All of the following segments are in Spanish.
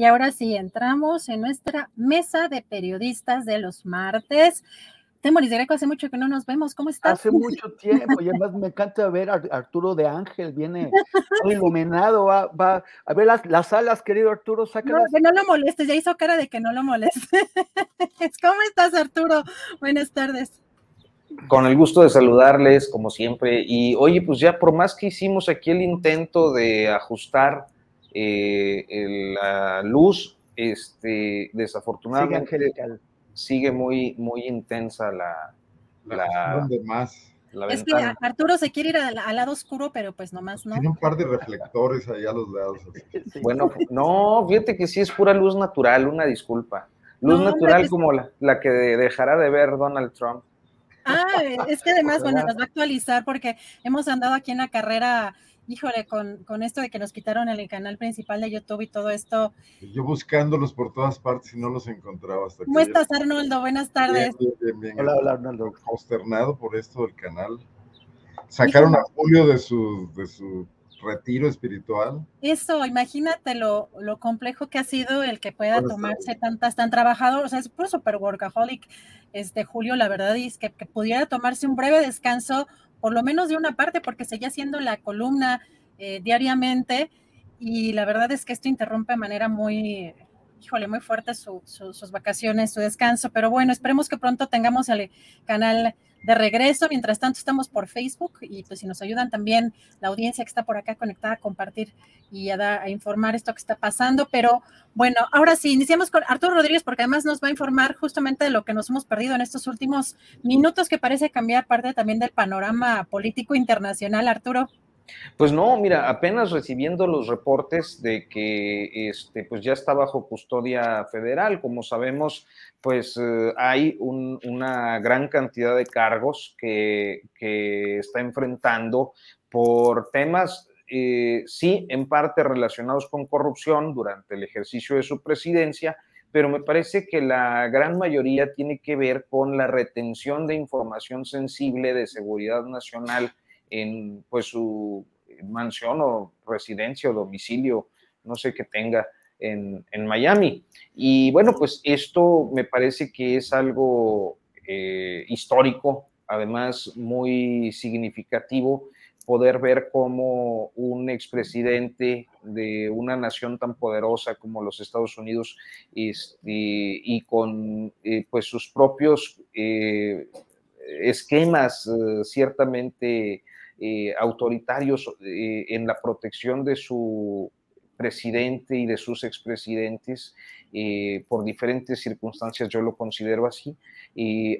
Y ahora sí, entramos en nuestra mesa de periodistas de los martes. Temoris Greco, hace mucho que no nos vemos. ¿Cómo estás? Hace mucho tiempo, y además me encanta ver a Arturo de Ángel, viene iluminado, va, va a ver las, las alas, querido Arturo, No, sácalas. que no lo molestes, ya hizo cara de que no lo molestes. ¿Cómo estás, Arturo? Buenas tardes. Con el gusto de saludarles, como siempre. Y oye, pues ya por más que hicimos aquí el intento de ajustar eh, el- la luz, este, desafortunadamente sigue muy, muy intensa la, la, ¿Dónde más? la Es que. Arturo se quiere ir al, al lado oscuro, pero pues nomás no. Tiene un par de reflectores ahí a los lados. Sí. Bueno, no, fíjate que sí es pura luz natural, una disculpa. Luz No, natural pues- como la, la que dejará de ver Donald Trump. Ah, es que además, bueno, nos va a actualizar porque hemos andado aquí en la carrera, híjole, con, con esto de que nos quitaron el canal principal de YouTube y todo esto. Yo buscándolos por todas partes y no los encontraba hasta que ¿Cómo estás, Arnoldo? Buenas tardes. Bien, bien, bien, Hola, hola, Arnaldo. Consternado por esto del canal. Sacaron a Julio de su, de su retiro espiritual. Eso, imagínate lo, lo complejo que ha sido el que pueda Bueno, tomarse tantas, tan trabajador, o sea, es puro super workaholic, este Julio, la verdad, y es que, que pudiera tomarse un breve descanso, por lo menos de una parte, porque seguía haciendo la columna eh, diariamente, y la verdad es que esto interrumpe de manera muy, híjole, muy fuerte su- sus vacaciones, su descanso, pero bueno, esperemos que pronto tengamos el canal de regreso. Mientras tanto, estamos por Facebook y pues si nos ayudan también la audiencia que está por acá conectada a compartir y a, dar- a informar esto que está pasando. Pero bueno, ahora sí, iniciamos con Arturo Rodríguez porque además nos va a informar justamente de lo que nos hemos perdido en estos últimos minutos que parece cambiar parte también del panorama político internacional. Arturo. Pues no, mira, apenas recibiendo los reportes de que este, pues ya está bajo custodia federal. Como sabemos, pues eh, hay un- una gran cantidad de cargos que, que está enfrentando por temas, eh, sí, en parte relacionados con corrupción durante el ejercicio de su presidencia, pero me parece que la gran mayoría tiene que ver con la retención de información sensible de seguridad nacional en pues su mansión o residencia o domicilio, no sé qué tenga en, en Miami. Y bueno, pues esto me parece que es algo eh, histórico, además muy significativo, poder ver cómo un expresidente de una nación tan poderosa como los Estados Unidos este, y con eh, pues sus propios eh, esquemas ciertamente eh, autoritarios eh, en la protección de su presidente y de sus expresidentes eh, por diferentes circunstancias, yo lo considero así,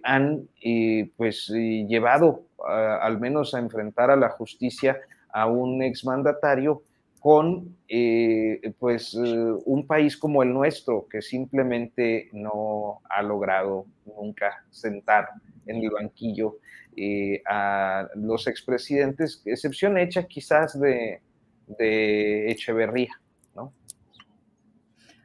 han pues llevado al menos a enfrentar a la justicia a un exmandatario con pues un país como el nuestro que simplemente no ha logrado nunca sentar en el banquillo eh, a los expresidentes, excepción hecha quizás de, de Echeverría, ¿no?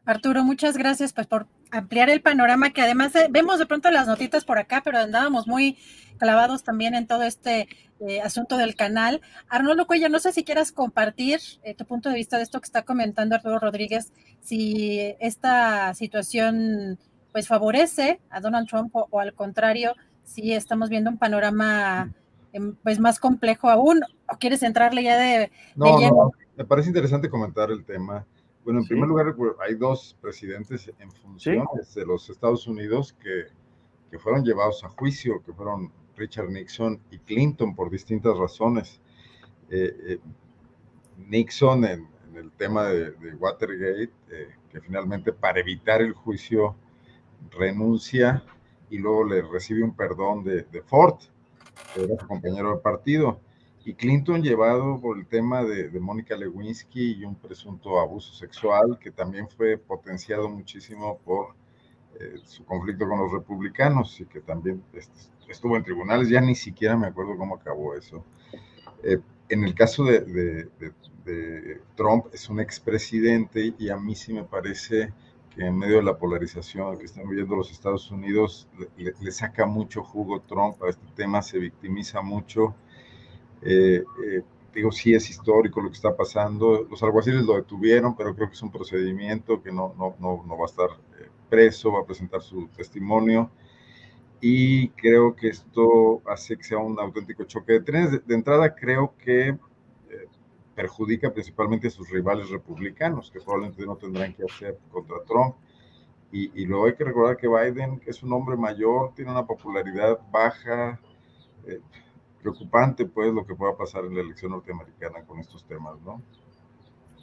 Arturo, muchas gracias pues, por ampliar el panorama, que además eh, vemos de pronto las notitas por acá, pero andábamos muy clavados también en todo este eh, asunto del canal. Arnoldo Cuello, no sé si quieras compartir tu punto de vista de esto que está comentando Arturo Rodríguez, si esta situación pues favorece a Donald Trump o, al contrario, si estamos viendo un panorama em, pues más complejo aún, o quieres entrarle ya de, no, No, me parece interesante comentar el tema. Bueno, en primer lugar, hay dos presidentes en funciones de los Estados Unidos que, que, fueron llevados a juicio, que fueron Richard Nixon y Clinton por distintas razones. Eh, eh, Nixon en, el tema de, Watergate, eh, que finalmente para evitar el juicio renuncia y luego le recibe un perdón de, de Ford, que era su compañero de partido y Clinton llevado por el tema de, Mónica Lewinsky y un presunto abuso sexual que también fue potenciado muchísimo por eh, su conflicto con los republicanos y que también estuvo en tribunales, ya ni siquiera me acuerdo cómo acabó eso. Eh, en el caso de, Trump es un expresidente y a mí sí me parece que en medio de la polarización que están viviendo los Estados Unidos le, saca mucho jugo Trump a este tema, se victimiza mucho eh, eh, digo, sí es histórico lo que está pasando. Los alguaciles lo detuvieron, pero creo que es un procedimiento que no, no, no, no va a estar eh, preso, va a presentar su testimonio. Y creo que esto hace que sea un auténtico choque de trenes. De, entrada, creo que perjudica principalmente a sus rivales republicanos, que probablemente no tendrán que hacer contra Trump. Y, y, luego hay que recordar que Biden, que es un hombre mayor, tiene una popularidad baja preocupante pues lo que pueda pasar en la elección norteamericana con estos temas, ¿no?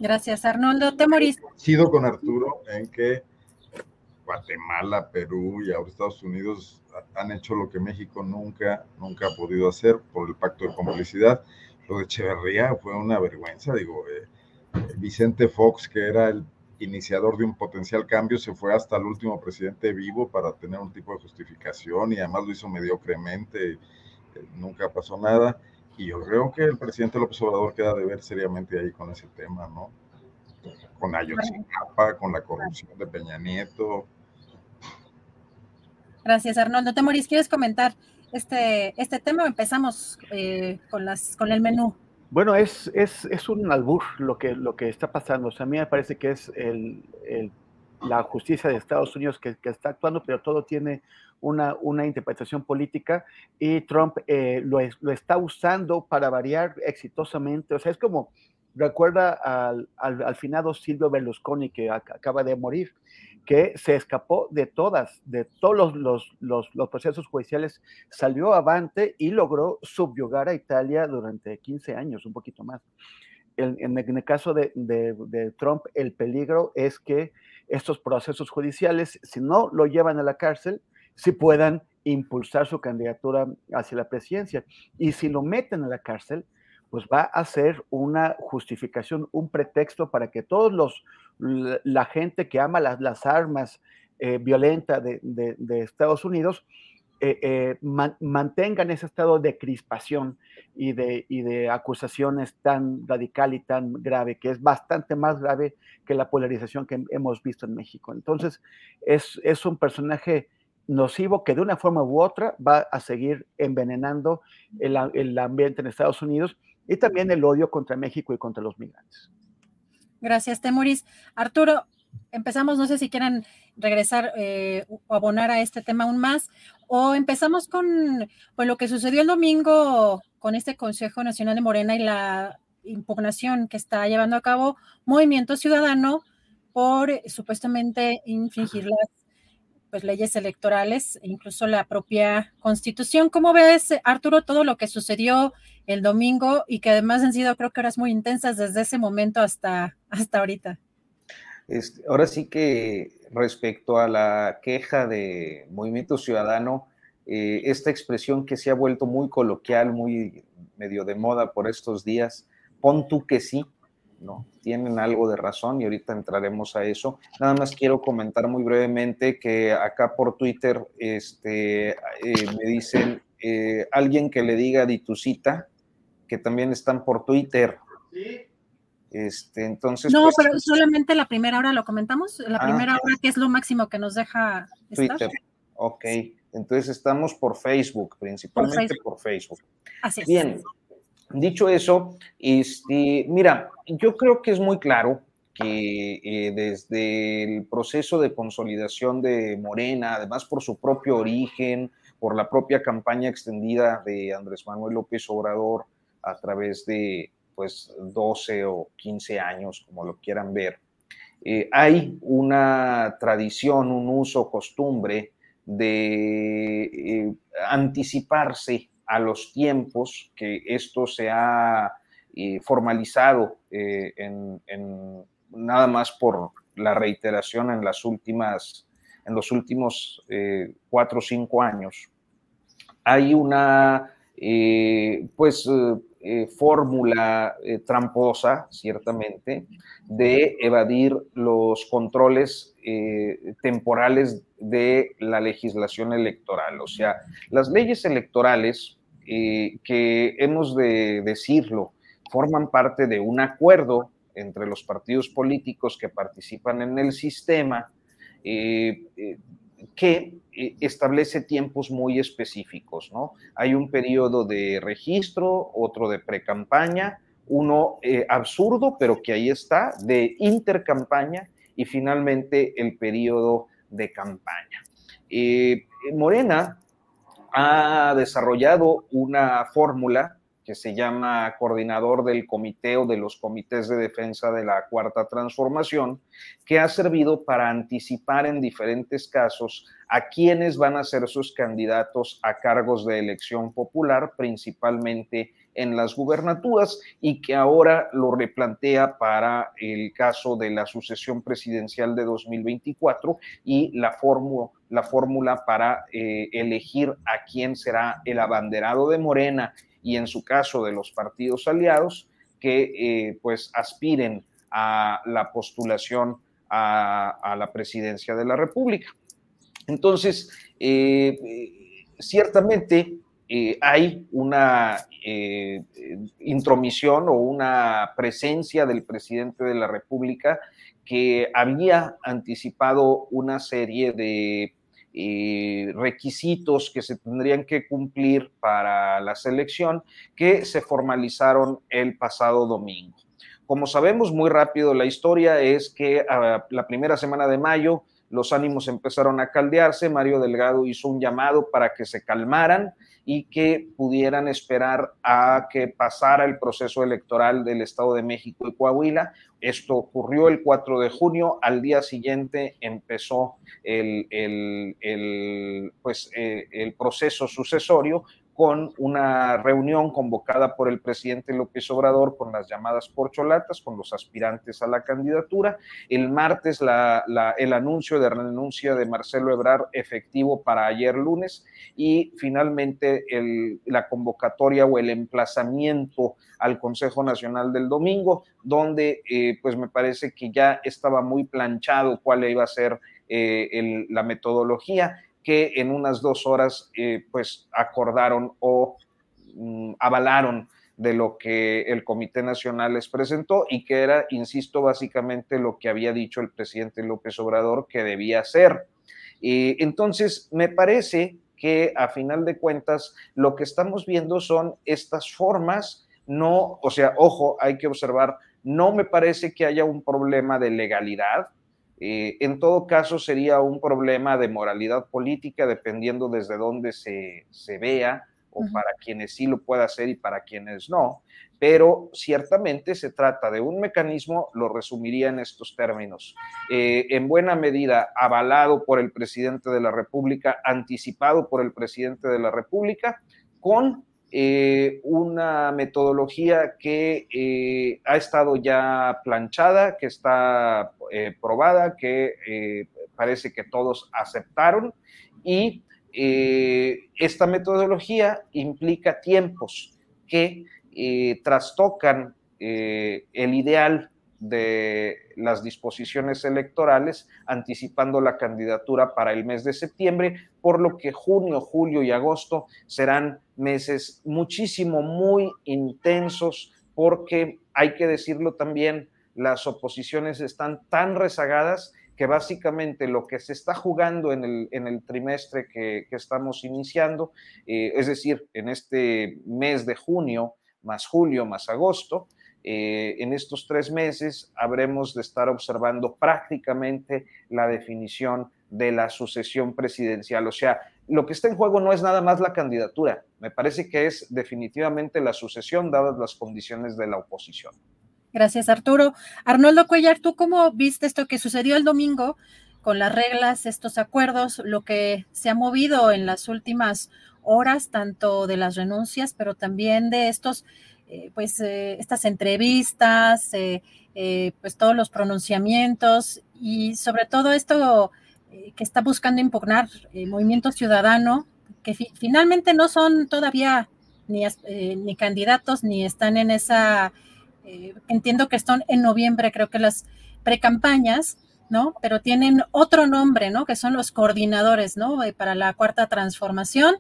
Gracias, Arnoldo. ¿Te morís? Sido con Arturo en que Guatemala, Perú y ahora Estados Unidos han hecho lo que México nunca, nunca ha podido hacer por el pacto de complicidad. De Echeverría fue una vergüenza, digo, eh, Vicente Fox, que era el iniciador de un potencial cambio, se fue hasta el último presidente vivo para tener un tipo de justificación y además lo hizo mediocremente nunca pasó nada. Y yo creo que el presidente López Obrador queda de ver seriamente ahí con ese tema, ¿no? Con Ayotzinapa, con la corrupción de Peña Nieto. Gracias, Arnoldo. Temoris, ¿quieres comentar este, este tema empezamos eh, con, las, con el menú? Bueno, es, es, es, un albur lo que, lo que está pasando. O sea, a mí me parece que es el, el, la justicia de Estados Unidos que, que, está actuando, pero todo tiene una, una interpretación política y Trump eh, lo, lo, está usando para variar exitosamente. O sea, es como, recuerda al, al, al finado Silvio Berlusconi que acaba de morir, que se escapó de todas, de todos los, los, los, procesos judiciales, salió avante y logró subyugar a Italia durante 15 años, un poquito más. En, el caso de, de, de, Trump, el peligro es que estos procesos judiciales, si no lo llevan a la cárcel, si puedan impulsar su candidatura hacia la presidencia. Y si lo meten a la cárcel, pues va a ser una justificación, un pretexto para que todos los, la gente que ama las, las armas eh, violentas de, de, Estados Unidos, eh, eh, man, mantengan ese estado de crispación y de, y de acusaciones tan radical y tan grave, que es bastante más grave que la polarización que hemos visto en México. Entonces, es, es un personaje nocivo que de una forma u otra va a seguir envenenando el, el, ambiente en Estados Unidos y también el odio contra México y contra los migrantes. Gracias, Temuris. Arturo, empezamos, no sé si quieran regresar eh, o abonar a este tema aún más, o empezamos con pues, lo que sucedió el domingo con este Consejo Nacional de Morena y la impugnación que está llevando a cabo Movimiento Ciudadano por supuestamente infringir las pues, leyes electorales, e incluso la propia constitución. ¿Cómo ves, Arturo, todo lo que sucedió el domingo y que además han sido, creo que horas muy intensas desde ese momento hasta, hasta ahorita? Este, ahora sí que respecto a la queja de Movimiento Ciudadano, eh, esta expresión que se ha vuelto muy coloquial, muy medio de moda por estos días, pon tú que sí, ¿no? Tienen algo de razón y ahorita entraremos a eso. Nada más quiero comentar muy brevemente que acá por Twitter este, eh, me dicen eh, alguien que le diga Ditucita, que también están por Twitter. Este, entonces, no, pues, pero solamente la primera hora lo comentamos, la Ah. primera hora que es lo máximo que nos deja estar. Twitter. Ok, entonces estamos por Facebook, principalmente por Facebook. Así es. Bien, dicho eso, este, mira, yo creo que es muy claro que eh, desde el proceso de consolidación de Morena, además por su propio origen, por la propia campaña extendida de Andrés Manuel López Obrador a través de pues 12 o 15 años, como lo quieran ver, eh, hay una tradición, un uso, costumbre de eh, anticiparse a los tiempos que esto se ha formalizado eh, en, en nada más por la reiteración en las últimas, en los últimos eh, cuatro o cinco años. Hay una, eh, pues, fórmula tramposa, ciertamente, de evadir los controles temporales de la legislación electoral. O sea, las leyes electorales, que hemos de decirlo, forman parte de un acuerdo entre los partidos políticos que participan en el sistema, eh, eh, que eh, establece tiempos muy específicos, ¿no? Hay un periodo de registro, otro de precampaña, uno absurdo, pero que ahí está, de intercampaña y finalmente el periodo de campaña. Morena ha desarrollado una fórmula que se llama coordinador del comité o de los comités de defensa de la cuarta transformación, que ha servido para anticipar en diferentes casos a quienes van a ser sus candidatos a cargos de elección popular, principalmente en las gubernaturas, y que ahora lo replantea para el caso de la sucesión presidencial de 2024 y la fórmula la fórmula para eh, elegir a quién será el abanderado de Morena y en su caso de los partidos aliados que eh, pues aspiren a la postulación a, la presidencia de la República. Entonces, eh, ciertamente eh, hay una intromisión o una presencia del presidente de la República que había anticipado una serie de eh, requisitos que se tendrían que cumplir para la selección que se formalizaron el pasado domingo. Como sabemos muy rápido, la historia es que uh, la primera semana de mayo los ánimos empezaron a caldearse, Mario Delgado hizo un llamado para que se calmaran y que pudieran esperar a que pasara el proceso electoral del Estado de México y Coahuila. Esto ocurrió el 4 de junio, al día siguiente empezó el, el, el pues, eh, el proceso sucesorio con una reunión convocada por el presidente López Obrador con las llamadas porcholatas, con los aspirantes a la candidatura. El martes la, el anuncio de renuncia de Marcelo Ebrard efectivo para ayer lunes y finalmente el, la convocatoria o el emplazamiento al Consejo Nacional del domingo, donde eh, pues me parece que ya estaba muy planchado cuál iba a ser eh, la metodología que en unas dos horas eh, pues acordaron o mm, avalaron de lo que el Comité Nacional les presentó y que era, insisto, básicamente lo que había dicho el presidente López Obrador que debía hacer. Entonces, me parece que a final de cuentas lo que estamos viendo son estas formas, no, o sea, ojo, hay que observar, no me parece que haya un problema de legalidad, eh, en todo caso, sería un problema de moralidad política, dependiendo desde dónde se, se vea, o uh -huh. para quienes sí lo pueda hacer y para quienes no. Pero ciertamente se trata de un mecanismo, lo resumiría en estos términos, eh, en buena medida avalado por el presidente de la República, anticipado por el presidente de la República, con eh, una metodología que eh, ha estado ya planchada, que está eh, probada, que parece que todos aceptaron. Y esta metodología implica tiempos que trastocan el ideal de las disposiciones electorales, anticipando la candidatura para el mes de septiembre, por lo que junio, julio y agosto serán meses muchísimo, muy intensos porque hay que decirlo también, las oposiciones están tan rezagadas que básicamente lo que se está jugando en el, trimestre que, estamos iniciando, eh, es decir, en este mes de junio, más julio, más agosto, eh, en estos tres meses habremos de estar observando prácticamente la definición de la sucesión presidencial. O sea, lo que está en juego no es nada más la candidatura, me parece que es definitivamente la sucesión dadas las condiciones de la oposición. Gracias, Arturo. Arnoldo Cuellar, ¿tú cómo viste esto que sucedió el domingo con las reglas, estos acuerdos, lo que se ha movido en las últimas horas, tanto de las renuncias, pero también de estos, eh, pues, eh, estas entrevistas, eh, pues todos los pronunciamientos y sobre todo esto que está buscando impugnar el movimiento ciudadano, que finalmente no son todavía ni, ni candidatos ni están en esa entiendo que están en noviembre, creo que las precampañas, ¿no? Pero tienen otro nombre, ¿no? Que son los coordinadores, ¿no? Para la cuarta transformación.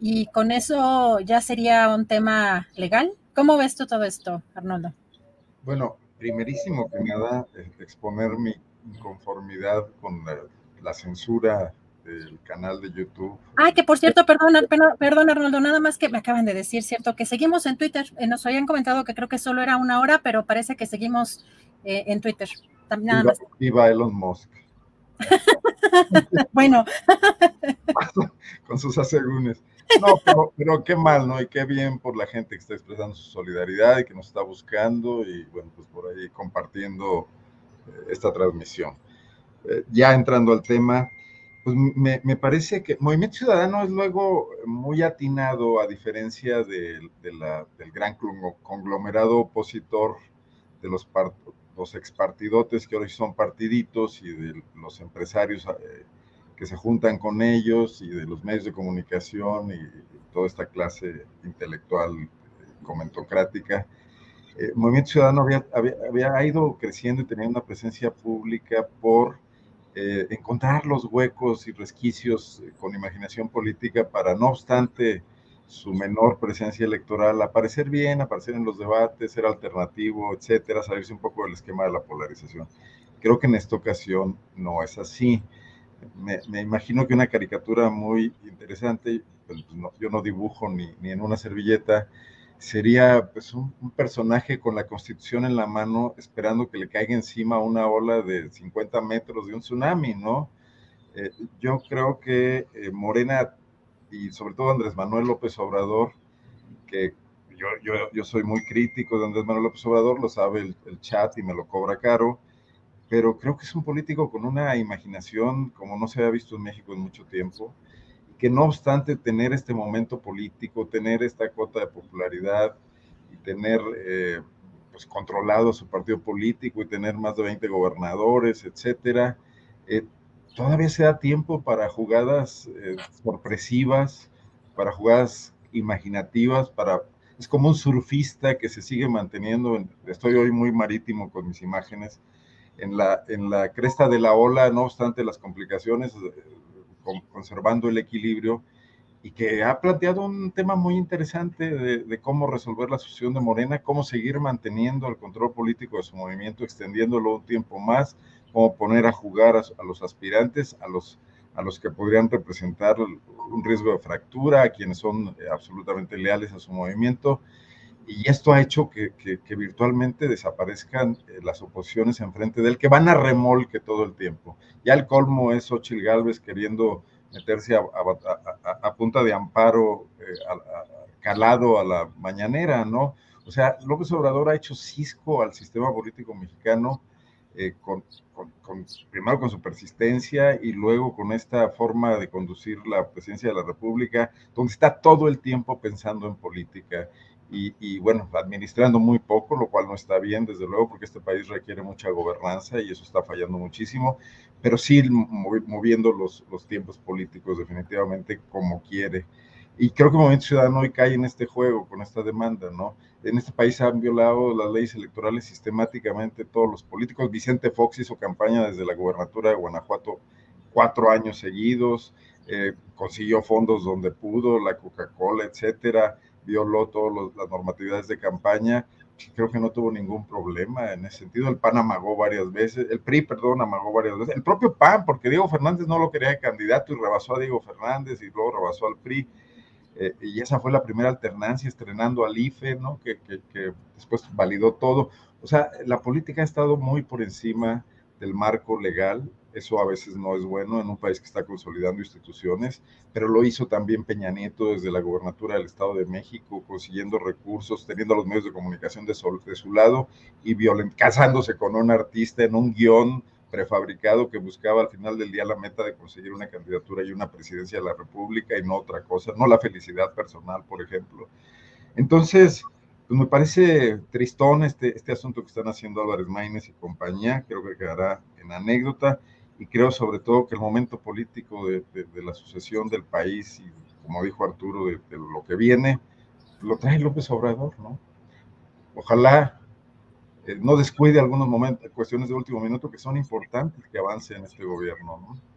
Y con eso ya sería un tema legal. ¿Cómo ves tú todo esto, Arnoldo? Bueno, primerísimo que nada, eh, exponer mi inconformidad con la censura del canal de YouTube. Ay, que por cierto, perdón, perdón, Arnoldo, nada más que me acaban de decir, ¿cierto? Que seguimos en Twitter. Eh, nos habían comentado que creo que solo era una hora, pero parece que seguimos eh, en Twitter. También nada viva, más. Viva Elon Musk. bueno. Con sus asegúnes. No, pero, qué mal, ¿no? Y qué bien por la gente que está expresando su solidaridad y que nos está buscando y, bueno, pues por ahí compartiendo eh, esta transmisión. ya entrando al tema, pues me, parece que Movimiento Ciudadano es luego muy atinado, a diferencia del gran conglomerado opositor de los, los expartidotes que hoy son partiditos y de los empresarios eh, que se juntan con ellos y de los medios de comunicación y, toda esta clase intelectual eh, comentocrática. Eh, Movimiento Ciudadano había, había, ido creciendo y teniendo una presencia pública por eh, encontrar los huecos y resquicios eh, con imaginación política para, no obstante su menor presencia electoral, aparecer bien, aparecer en los debates, ser alternativo, etcétera, salirse un poco del esquema de la polarización. Creo que en esta ocasión no es así. Me, imagino que una caricatura muy interesante, pues, yo no dibujo ni, ni en una servilleta, sería pues un, personaje con la constitución en la mano esperando que le caiga encima una ola de 50 metros de un tsunami, ¿no? Eh, yo creo que eh, Morena y sobre todo Andrés Manuel López Obrador, que yo, yo, yo, soy muy crítico de Andrés Manuel López Obrador, lo sabe el, el chat y me lo cobra caro, pero creo que es un político con una imaginación como no se había visto en México en mucho tiempo que no obstante tener este momento político, tener esta cuota de popularidad y tener eh, pues controlado su partido político y tener más de 20 gobernadores, etcétera, eh, todavía se da tiempo para jugadas eh, sorpresivas, para jugadas imaginativas, para es como un surfista que se sigue manteniendo, estoy hoy muy marítimo con mis imágenes, en la, en la cresta de la ola, no obstante las complicaciones, conservando el equilibrio y que ha planteado un tema muy interesante de, cómo resolver la sucesión de Morena, cómo seguir manteniendo el control político de su movimiento, extendiéndolo un tiempo más, cómo poner a jugar a, los aspirantes, a los, a los que podrían representar un riesgo de fractura, a quienes son eh, absolutamente leales a su movimiento. Y esto ha hecho que, virtualmente desaparezcan eh, las oposiciones enfrente de él, que van a remolque todo el tiempo. Ya el colmo es Ochil Gálvez queriendo meterse a, punta de amparo eh, calado a la mañanera, ¿no? O sea, López Obrador ha hecho cisco al sistema político mexicano, eh, con, primero con su persistencia y luego con esta forma de conducir la presidencia de la República, donde está todo el tiempo pensando en política y, bueno, administrando muy poco, lo cual no está bien, desde luego, porque este país requiere mucha gobernanza y eso está fallando muchísimo, pero sí moviendo los, los tiempos políticos definitivamente como quiere. Y creo que el Movimiento Ciudadano hoy cae en este juego, con esta demanda, ¿no? En este país han violado las leyes electorales sistemáticamente todos los políticos. Vicente Fox hizo campaña desde la gubernatura de Guanajuato cuatro años seguidos, eh, consiguió fondos donde pudo, la Coca-Cola, etcétera violó todas las normatividades de campaña, creo que no tuvo ningún problema en ese sentido. El PAN amagó varias veces, el PRI, perdón, amagó varias veces. El propio PAN, porque Diego Fernández no lo quería de candidato y rebasó a Diego Fernández y luego rebasó al PRI. Eh, y esa fue la primera alternancia, estrenando al IFE, ¿no? Que, que, que, después validó todo. O sea, la política ha estado muy por encima del marco legal eso a veces no es bueno en un país que está consolidando instituciones, pero lo hizo también Peña Nieto desde la gobernatura del Estado de México, consiguiendo recursos, teniendo los medios de comunicación de su, lado y casándose con un artista en un guion prefabricado que buscaba al final del día la meta de conseguir una candidatura y una presidencia de la República y no otra cosa, no la felicidad personal, por ejemplo. Entonces, pues me parece tristón este, este asunto que están haciendo Álvarez Maínez y compañía, creo que quedará en anécdota y creo sobre todo que el momento político de, la sucesión del país y como dijo Arturo, de, lo que viene, lo trae López Obrador, ¿no? Ojalá eh, no descuide algunos momentos, cuestiones de último minuto que son importantes que avance en este gobierno, ¿no?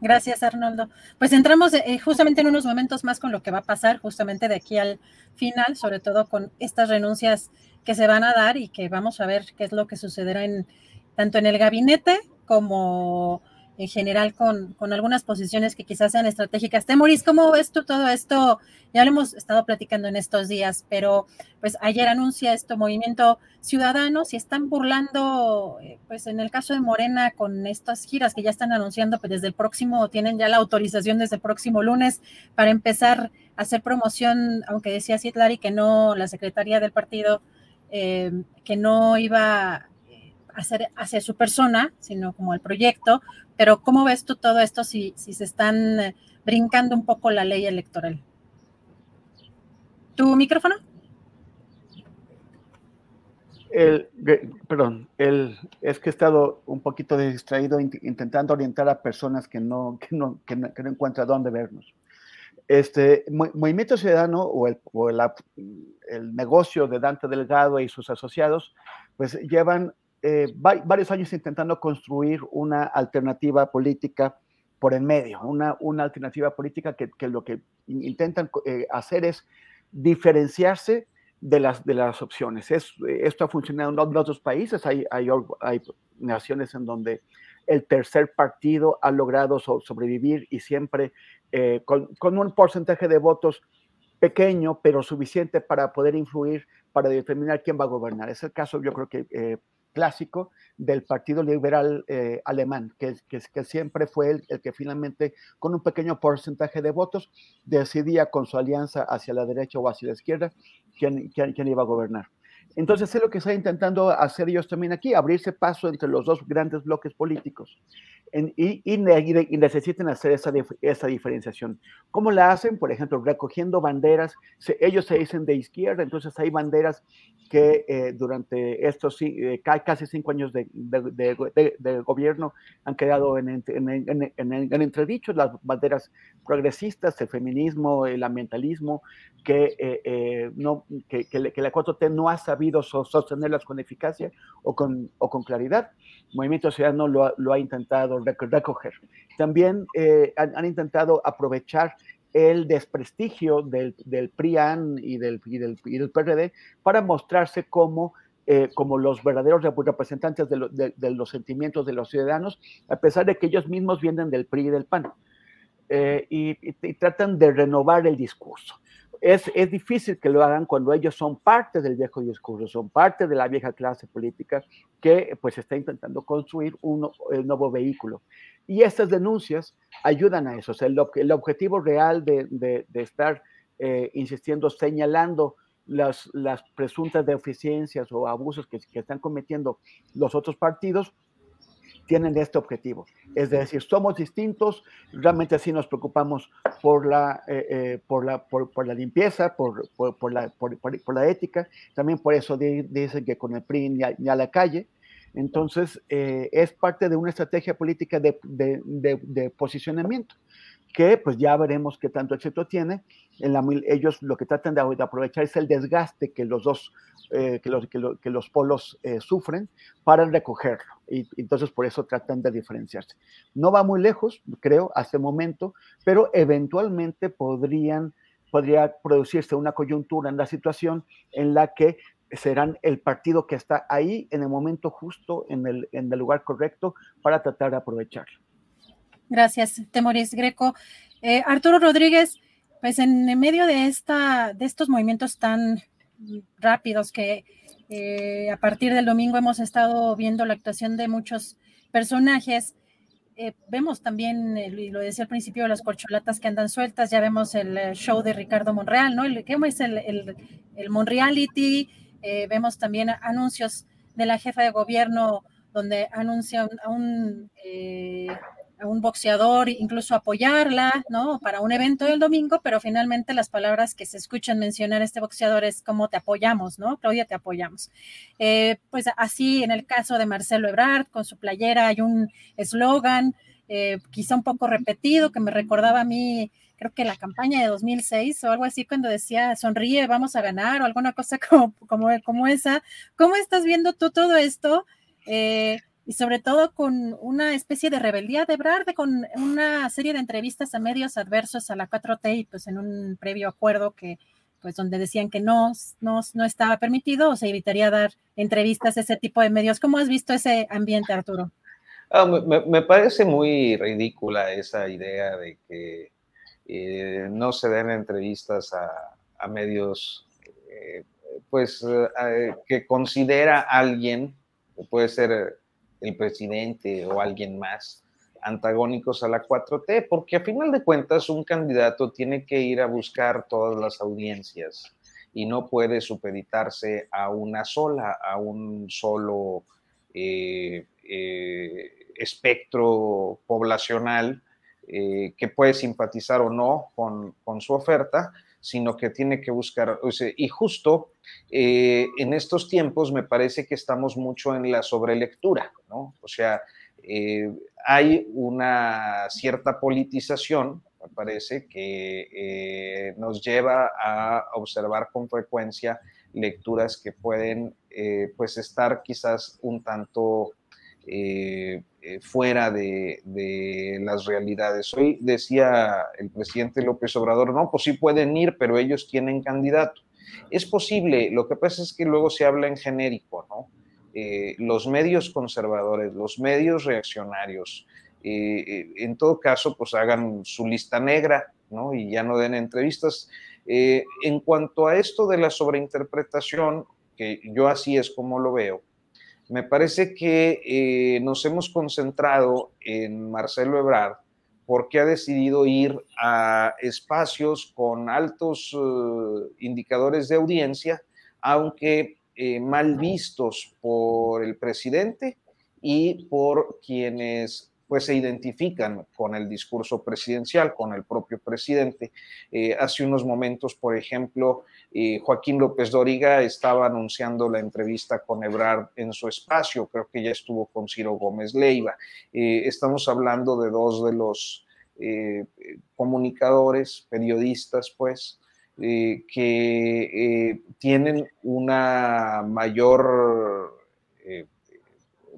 Gracias, Arnoldo. Pues entramos eh, justamente en unos momentos más con lo que va a pasar justamente de aquí al final, sobre todo con estas renuncias que se van a dar y que vamos a ver qué es lo que sucederá en tanto en el gabinete como en general con, algunas posiciones que quizás sean estratégicas. Temoris, ¿cómo ves tú todo esto? Ya lo hemos estado platicando en estos días, pero pues ayer anuncia esto Movimiento Ciudadano, si están burlando, eh, pues en el caso de Morena, con estas giras que ya están anunciando, pues desde el próximo, tienen ya la autorización desde el próximo lunes para empezar a hacer promoción, aunque decía Citlari que no, la secretaría del partido, eh, que no iba hacer hacia su persona, sino como el proyecto. Pero ¿cómo ves tú todo esto si, si se están eh, brincando un poco la ley electoral? ¿Tu micrófono? El, perdón, el, es que he estado un poquito distraído intentando orientar a personas que no, que no, que no, encuentran dónde vernos. Este Movimiento Ciudadano o, el, o el, el, negocio de Dante Delgado y sus asociados, pues llevan eh, varios años intentando construir una alternativa política por en medio, una, una alternativa política que, que lo que intentan eh, hacer es diferenciarse de las, de las opciones. Es, esto ha funcionado en otros países, hay, hay, hay, naciones en donde el tercer partido ha logrado sobrevivir y siempre eh, con, con, un porcentaje de votos pequeño, pero suficiente para poder influir, para determinar quién va a gobernar. Es el caso, yo creo que clásico del Partido Liberal eh, Alemán, que, que, siempre fue el, el, que finalmente, con un pequeño porcentaje de votos, decidía con su alianza hacia la derecha o hacia la izquierda quién, quién, quién iba a gobernar. Entonces es lo que está intentando hacer ellos también aquí, abrirse paso entre los dos grandes bloques políticos en, y, y, y, necesitan hacer esa, esa, diferenciación. ¿Cómo la hacen? Por ejemplo, recogiendo banderas. Se, ellos se dicen de izquierda, entonces hay banderas que eh, durante estos eh, casi cinco años de, de, de, de, gobierno han quedado en, en, en, en, entredicho, las banderas progresistas, el feminismo, el ambientalismo, que, eh, eh no, que, que, que la 4T no ha sabido sostenerlas con eficacia o con, o con claridad. Movimiento Ciudadano lo, lo ha intentado recoger. También eh, han, intentado aprovechar el desprestigio del, del PRIAN y del, y del, y del PRD para mostrarse como eh, como los verdaderos representantes de, lo, de, de, los sentimientos de los ciudadanos, a pesar de que ellos mismos vienen del PRI y del PAN. Eh, y, tratan de renovar el discurso es, difícil que lo hagan cuando ellos son parte del viejo discurso, son parte de la vieja clase política que pues está intentando construir un nuevo vehículo. Y estas denuncias ayudan a eso. O el, objetivo real de, estar eh, insistiendo, señalando las, las, presuntas deficiencias o abusos que, que están cometiendo los otros partidos tienen este objetivo. Es decir, somos distintos, realmente así nos preocupamos por la, eh, eh, por la, por, la limpieza, por, por la, por, la ética, también por eso dicen que con el PRI ni a, la calle. Entonces, eh, es parte de una estrategia política de posicionamiento que pues ya veremos qué tanto éxito tiene. En la, ellos lo que tratan de, aprovechar es el desgaste que los dos, eh, que, los, que, lo, que, los polos eh, sufren para recogerlo. Y, entonces por eso tratan de diferenciarse. No va muy lejos, creo, hasta el momento, pero eventualmente podrían, podría producirse una coyuntura en la situación en la que serán el partido que está ahí en el momento justo, en el, en el lugar correcto para tratar de aprovecharlo. Gracias, Temoris Greco. Eh, Arturo Rodríguez, pues en medio de, esta, de estos movimientos tan rápidos que eh, a partir del domingo hemos estado viendo la actuación de muchos personajes, eh, vemos también, y lo decía al principio, las corcholatas que andan sueltas, ya vemos el show de Ricardo Monreal, ¿no? El, ¿Qué es el, el, el Monreality? vemos también anuncios de la jefa de gobierno donde anuncia a un, a un boxeador, incluso apoyarla, ¿no? Para un evento del domingo, pero finalmente las palabras que se escuchan mencionar este boxeador es como te apoyamos, ¿no? Claudia, te apoyamos. Eh, pues así en el caso de Marcelo Ebrard, con su playera hay un eslogan, eh, quizá un poco repetido, que me recordaba a mí, creo que la campaña de 2006 o algo así, cuando decía sonríe, vamos a ganar, o alguna cosa como, como, como esa. ¿Cómo estás viendo tú todo esto? Eh, y sobre todo con una especie de rebeldía de Brad, con una serie de entrevistas a medios adversos a la 4T y pues en un previo acuerdo que pues donde decían que no, no, no estaba permitido o se evitaría dar entrevistas a ese tipo de medios. ¿Cómo has visto ese ambiente, Arturo? Ah, me, parece muy ridícula esa idea de que eh, no se den entrevistas a, a medios eh, pues eh, que considera alguien, puede ser el presidente o alguien más antagónicos a la 4T, porque a final de cuentas un candidato tiene que ir a buscar todas las audiencias y no puede supeditarse a una sola, a un solo eh, eh, espectro poblacional eh, que puede simpatizar o no con, con su oferta, sino que tiene que buscar, y justo eh, en estos tiempos me parece que estamos mucho en la sobrelectura, ¿no? O sea, eh, hay una cierta politización, me parece, que eh, nos lleva a observar con frecuencia lecturas que pueden, pues, estar quizás un tanto eh, fuera de, las realidades. Hoy decía el presidente López Obrador, no, pues sí pueden ir, pero ellos tienen candidato. Es posible, lo que pasa es que luego se habla en genérico, ¿no? Eh, los medios conservadores, los medios reaccionarios, eh, en todo caso, pues hagan su lista negra, ¿no? Y ya no den entrevistas. en cuanto a esto de la sobreinterpretación, que yo así es como lo veo, me parece que eh, nos hemos concentrado en Marcelo Ebrard porque ha decidido ir a espacios con altos eh, indicadores de audiencia, aunque eh, mal vistos por el presidente y por quienes pues se identifican con el discurso presidencial, con el propio presidente. Eh, hace unos momentos, por ejemplo, eh, Joaquín López Dóriga estaba anunciando la entrevista con Ebrard en su espacio, creo que ya estuvo con Ciro Gómez Leiva. Eh, estamos hablando de dos de los comunicadores, periodistas, pues, que tienen una mayor,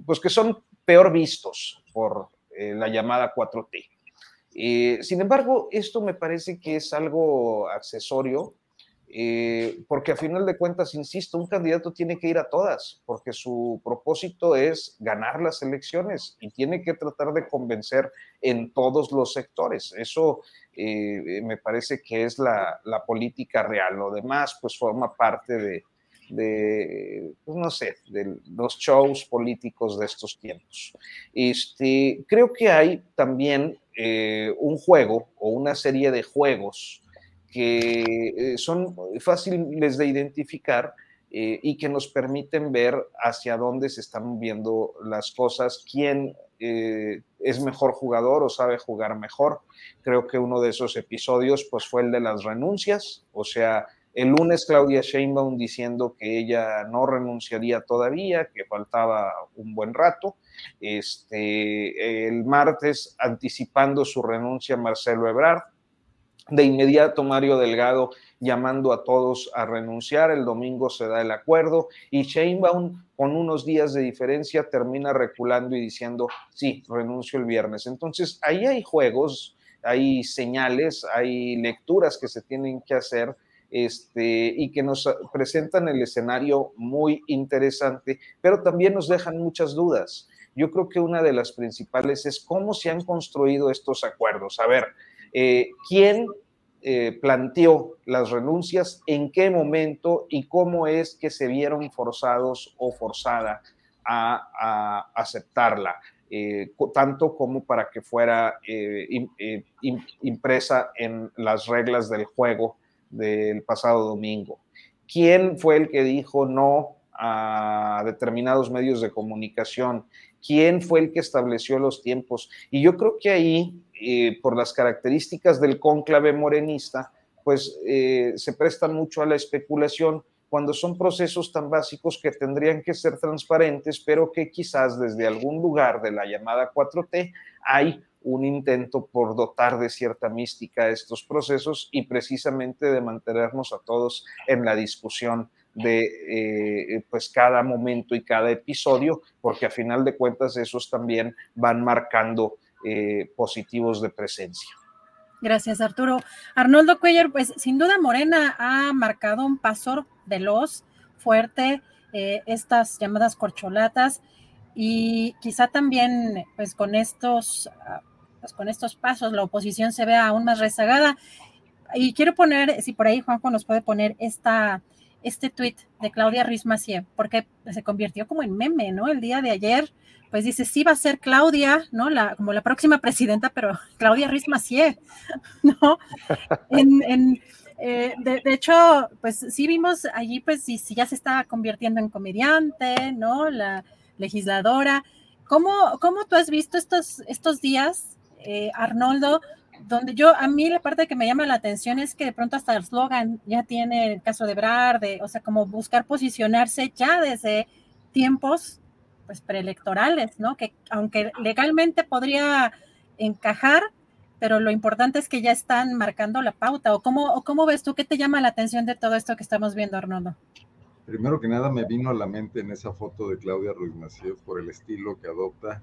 pues que son peor vistos por eh, la llamada 4T. Eh, sin embargo, esto me parece que es algo accesorio, eh, porque a final de cuentas, insisto, un candidato tiene que ir a todas, porque su propósito es ganar las elecciones y tiene que tratar de convencer en todos los sectores. Eso me parece que es la política real. Lo demás, pues forma parte de, de, pues no sé, de los shows políticos de estos tiempos. Este, creo que hay también eh, un juego o una serie de juegos que eh, son fáciles de identificar eh, y que nos permiten ver hacia dónde se están moviendo las cosas, quién es mejor jugador o sabe jugar mejor. Creo que uno de esos episodios pues, fue el de las renuncias, o sea, el lunes Claudia Sheinbaum diciendo que ella no renunciaría todavía, que faltaba un buen rato. Este, el martes anticipando su renuncia Marcelo Ebrard. De inmediato Mario Delgado llamando a todos a renunciar. El domingo se da el acuerdo y Sheinbaum con unos días de diferencia termina reculando y diciendo, sí, renuncio el viernes. Entonces ahí hay juegos, hay señales, hay lecturas que se tienen que hacer este, y que nos presentan el escenario muy interesante, pero también nos dejan muchas dudas. Yo creo que una de las principales es cómo se han construido estos acuerdos. A ver, eh, ¿quién eh, planteó las renuncias, en qué momento y cómo es que se vieron forzados o forzada a, aceptarla, eh, tanto como para que fuera impresa en las reglas del juego del pasado domingo. ¿Quién fue el que dijo no a determinados medios de comunicación? ¿Quién fue el que estableció los tiempos? Y yo creo que ahí, eh, por las características del cónclave morenista, pues eh, se prestan mucho a la especulación cuando son procesos tan básicos que tendrían que ser transparentes, pero que quizás desde algún lugar de la llamada 4T hay un intento por dotar de cierta mística a estos procesos y precisamente de mantenernos a todos en la discusión de eh, pues cada momento y cada episodio, porque a final de cuentas esos también van marcando eh, positivos de presencia. Gracias, Arturo. Arnoldo Cuellar, pues sin duda Morena ha marcado un paso veloz, fuerte, eh, estas llamadas corcholatas y quizá también pues con estos ah, pues, con estos pasos la oposición se vea aún más rezagada. Y quiero poner, si por ahí Juanjo nos puede poner esta, este tuit de Claudia Ruiz porque se convirtió como en meme, ¿no? El día de ayer, pues dice, sí va a ser Claudia, ¿no? La, como la próxima presidenta, pero Claudia Ruiz ¿no? En, eh, de, hecho, pues sí vimos allí, pues si, si ya se está convirtiendo en comediante, ¿no? La legisladora. ¿Cómo, cómo tú has visto estos, estos días eh, Arnoldo, donde yo, a mí la parte que me llama la atención es que de pronto hasta el slogan ya tiene el caso de Brad, de, o sea, como buscar posicionarse ya desde tiempos pues preelectorales, ¿no? Que aunque legalmente podría encajar, pero lo importante es que ya están marcando la pauta. ¿O cómo, o cómo ves tú? ¿Qué te llama la atención de todo esto que estamos viendo, Arnoldo? Primero que nada me vino a la mente en esa foto de Claudia Ruiz Massieu por el estilo que adopta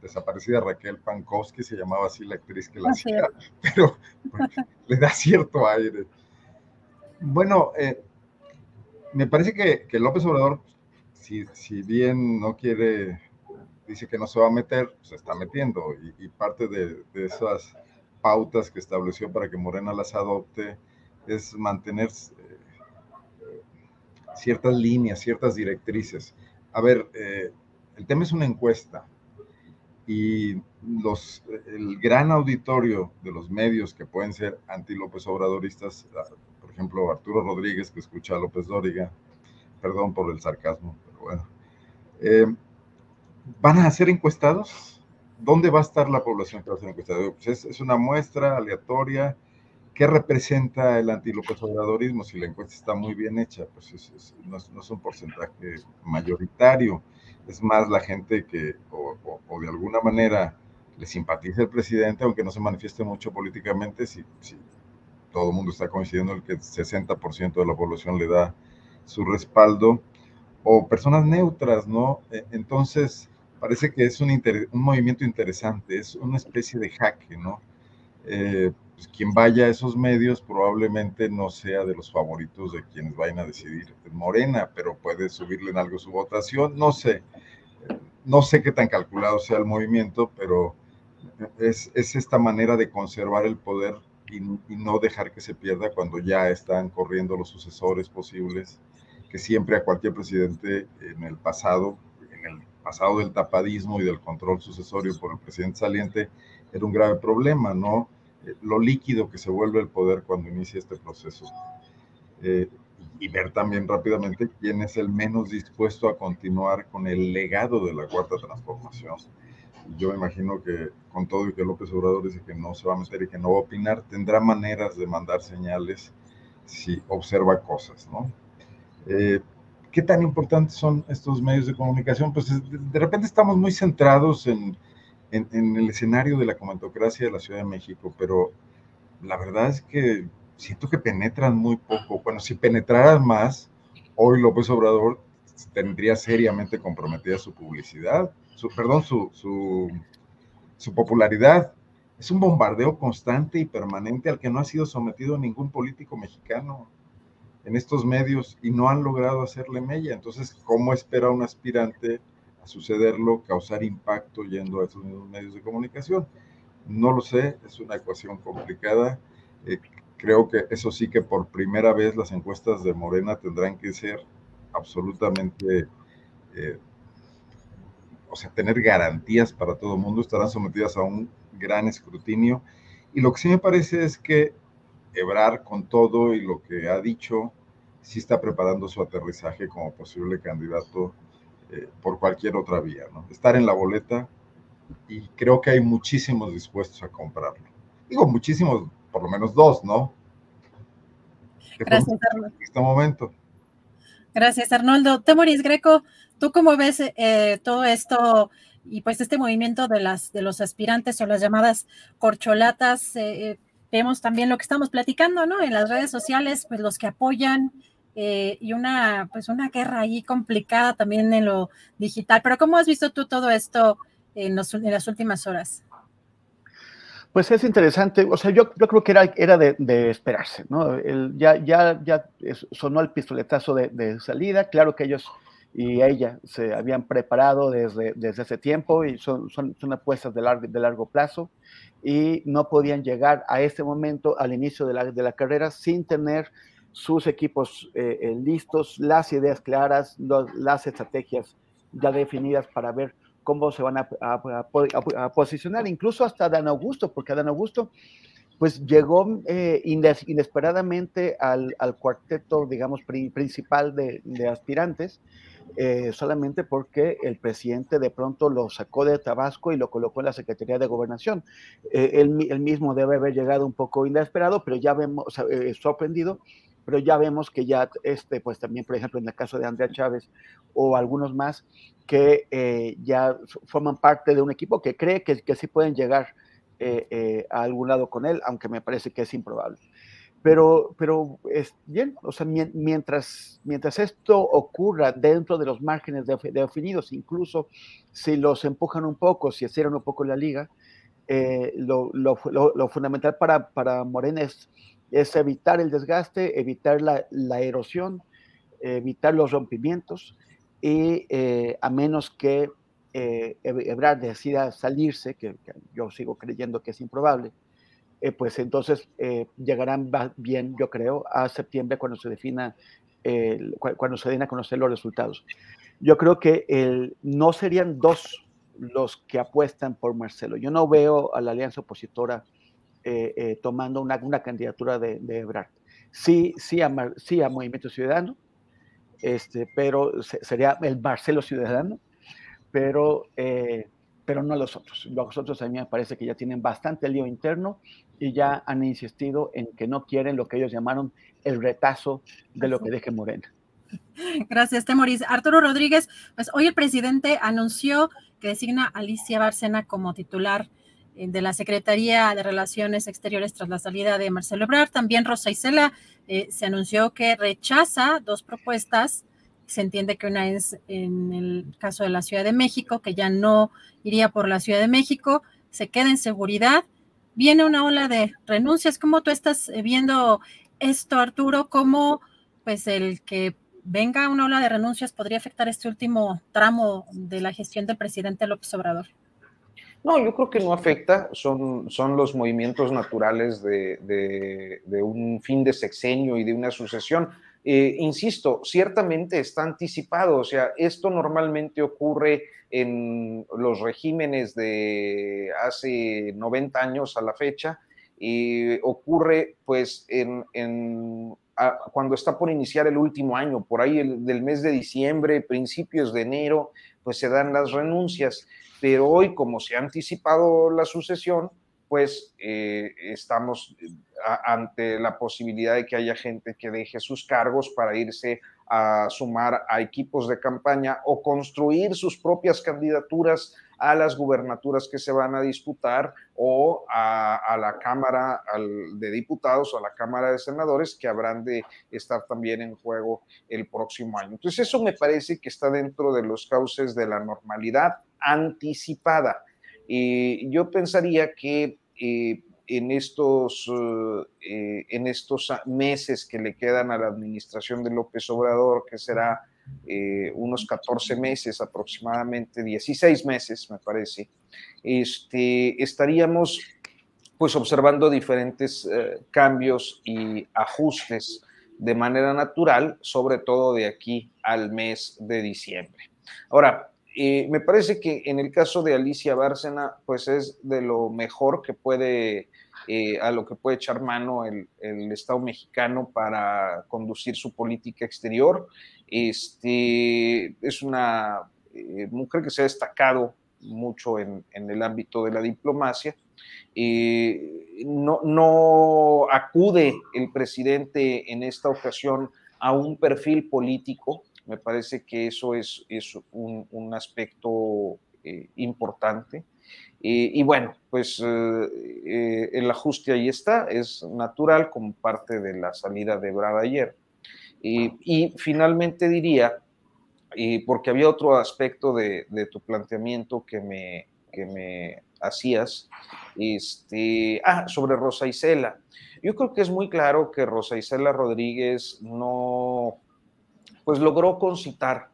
desaparecida Raquel Pankowski, se llamaba así la actriz que la hacía, pero le da cierto aire. Bueno, eh, me parece que, que, López Obrador, si, si, bien no quiere, dice que no se va a meter, se está metiendo y, parte de, de, esas pautas que estableció para que Morena las adopte es mantener eh, ciertas líneas, ciertas directrices. A ver, eh, el tema es una encuesta y los, el gran auditorio de los medios que pueden ser anti-López Obradoristas, ah, por ejemplo, Arturo Rodríguez, que escucha a López Dóriga, perdón por el sarcasmo, pero bueno, eh, ¿van a ser encuestados? ¿Dónde va a estar la población que va a ser encuestada? Pues es, una muestra aleatoria. ¿Qué representa el anti-López? Si la encuesta está muy bien hecha, pues no, no es un porcentaje mayoritario es más la gente que o, de alguna manera le simpatiza el presidente, aunque no se manifieste mucho políticamente, si, si todo el mundo está coincidiendo en que el 60% de la población le da su respaldo, o personas neutras, ¿no? E, entonces, parece que es un, un movimiento interesante, es una especie de jaque, ¿no? eh, pues, quien vaya a esos medios probablemente no sea de los favoritos de quienes vayan a decidir Morena, pero puede subirle en algo su votación, no sé. No sé qué tan calculado sea el movimiento, pero es, esta manera de conservar el poder y, no dejar que se pierda cuando ya están corriendo los sucesores posibles, que siempre a cualquier presidente en el pasado, en el pasado del tapadismo y del control sucesorio por el presidente saliente, era un grave problema, ¿no? Lo líquido que se vuelve el poder cuando inicia este proceso. Eh, y ver también rápidamente quién es el menos dispuesto a continuar con el legado de la cuarta transformación. Yo me imagino que con todo y que López Obrador dice que no se va a meter y que no va a opinar, tendrá maneras de mandar señales si observa cosas, ¿no? Eh, ¿Qué tan importantes son estos medios de comunicación? Pues de repente estamos muy centrados en, en, en el escenario de la comentocracia de la Ciudad de México, pero la verdad es que siento que penetran muy poco. Bueno, si penetraran más, hoy López Obrador tendría seriamente comprometida su publicidad, su, perdón, su, su, su popularidad. Es un bombardeo constante y permanente al que no ha sido sometido ningún político mexicano en estos medios y no han logrado hacerle mella. Entonces, ¿cómo espera un aspirante a sucederlo, causar impacto yendo a esos medios de comunicación? No lo sé, es una ecuación complicada. Eh, creo que eso sí que por primera vez las encuestas de Morena tendrán que ser absolutamente, eh, o sea, tener garantías para todo el mundo, estarán sometidas a un gran escrutinio. Y lo que sí me parece es que Ebrar con todo y lo que ha dicho, sí está preparando su aterrizaje como posible candidato eh, por cualquier otra vía, ¿no? Estar en la boleta y creo que hay muchísimos dispuestos a comprarlo. Digo, muchísimos por lo menos dos, ¿no? Gracias, Arnoldo. En este momento. Gracias, Arnoldo. Temoris Greco, ¿tú cómo ves eh, todo esto y pues este movimiento de, las, de los aspirantes o las llamadas corcholatas? Eh, eh, vemos también lo que estamos platicando, ¿no? En las redes sociales, pues los que apoyan y una, pues una guerra ahí complicada también en lo digital. Pero ¿cómo has visto tú todo esto en, en las últimas horas? Pues es interesante, o sea, yo, yo creo que era, era de, esperarse, ¿no? ya, ya, ya sonó el pistoletazo de, salida, claro que ellos y ella se habían preparado desde, desde hace tiempo y son, son, son apuestas de largo, de largo plazo y no podían llegar a este momento, al inicio de la, de la carrera, sin tener sus equipos eh, eh, listos, las ideas claras, las estrategias ya definidas para ver cómo se van a, posicionar, incluso hasta Dan Augusto, porque Dan Augusto pues llegó eh, inesperadamente al, cuarteto, digamos, principal de, aspirantes, eh, solamente porque el presidente de pronto lo sacó de Tabasco y lo colocó en la Secretaría de Gobernación. Eh, él, mismo debe haber llegado un poco inesperado, pero ya vemos, sorprendido, pero ya vemos que ya, este, pues también, por ejemplo, en el caso de Andrea Chávez o algunos más, que eh, ya forman parte de un equipo que cree que, que sí pueden llegar eh, eh, a algún lado con él, aunque me parece que es improbable. Pero, pero es bien, o sea, mientras, mientras esto ocurra dentro de los márgenes definidos, incluso si los empujan un poco, si hicieron un poco la liga, lo, lo, lo, fundamental para, para Morena es, es, evitar el desgaste, evitar la, la erosión, evitar los rompimientos, y eh, a menos que eh, Ebrard decida salirse, que, yo sigo creyendo que es improbable, eh, pues entonces eh, llegarán bien, yo creo, a septiembre cuando se defina, cuando se den a conocer los resultados. Yo creo que el, no serían dos los que apuestan por Marcelo. Yo no veo a la alianza opositora tomando una, una, candidatura de, de Ebrard. Sí, sí a, sí a Movimiento Ciudadano, este, pero sería el Marcelo Ciudadano, pero, eh, pero no los otros. Los otros a mí me parece que ya tienen bastante lío interno y ya han insistido en que no quieren lo que ellos llamaron el retazo de lo que deje Morena. Gracias, Temoris. Arturo Rodríguez, pues hoy el presidente anunció que designa a Alicia Bárcena como titular eh, de la Secretaría de Relaciones Exteriores tras la salida de Marcelo Ebrard. También Rosa Isela eh, se anunció que rechaza dos propuestas. Se entiende que una es en el caso de la Ciudad de México, que ya no iría por la Ciudad de México, se queda en seguridad viene una ola de renuncias. ¿Cómo tú estás viendo esto, Arturo? ¿Cómo pues el que venga una ola de renuncias podría afectar este último tramo de la gestión del presidente López Obrador? No, yo creo que no afecta, son, son los movimientos naturales de, un fin de sexenio y de una sucesión. Eh, insisto, ciertamente está anticipado, o sea, esto normalmente ocurre en los regímenes de hace 90 años a la fecha, y ocurre pues en, cuando está por iniciar el último año, por ahí del mes de diciembre, principios de enero, pues se dan las renuncias. Pero hoy como se ha anticipado la sucesión, pues eh, estamos eh, ante la posibilidad de que haya gente que deje sus cargos para irse a sumar a equipos de campaña o construir sus propias candidaturas a las gubernaturas que se van a disputar o a, la Cámara de Diputados o a la Cámara de Senadores que habrán de estar también en juego el próximo año. Entonces eso me parece que está dentro de los cauces de la normalidad anticipada. y yo pensaría que eh, en, estos, eh, en estos meses que le quedan a la administración de López Obrador, que será eh, unos 14 meses aproximadamente, 16 meses me parece, este, estaríamos pues observando diferentes cambios y ajustes de manera natural, sobre todo de aquí al mes de diciembre. Ahora, eh, me parece que en el caso de Alicia Bárcena, pues es de lo mejor que puede, eh, a lo que puede echar mano el, Estado mexicano para conducir su política exterior. Este, es una eh, mujer que se ha destacado mucho en, el ámbito de la diplomacia. no, no acude el presidente en esta ocasión a un perfil político, me parece que eso es, es un, aspecto eh, importante. y bueno, pues eh, el ajuste ahí está, es natural como parte de la salida de Brad ayer. y finalmente diría, porque había otro aspecto de, tu planteamiento que me, que me hacías, este, ah, sobre Rosa Isela. Yo creo que es muy claro que Rosa Isela Rodríguez no pues logró concitar,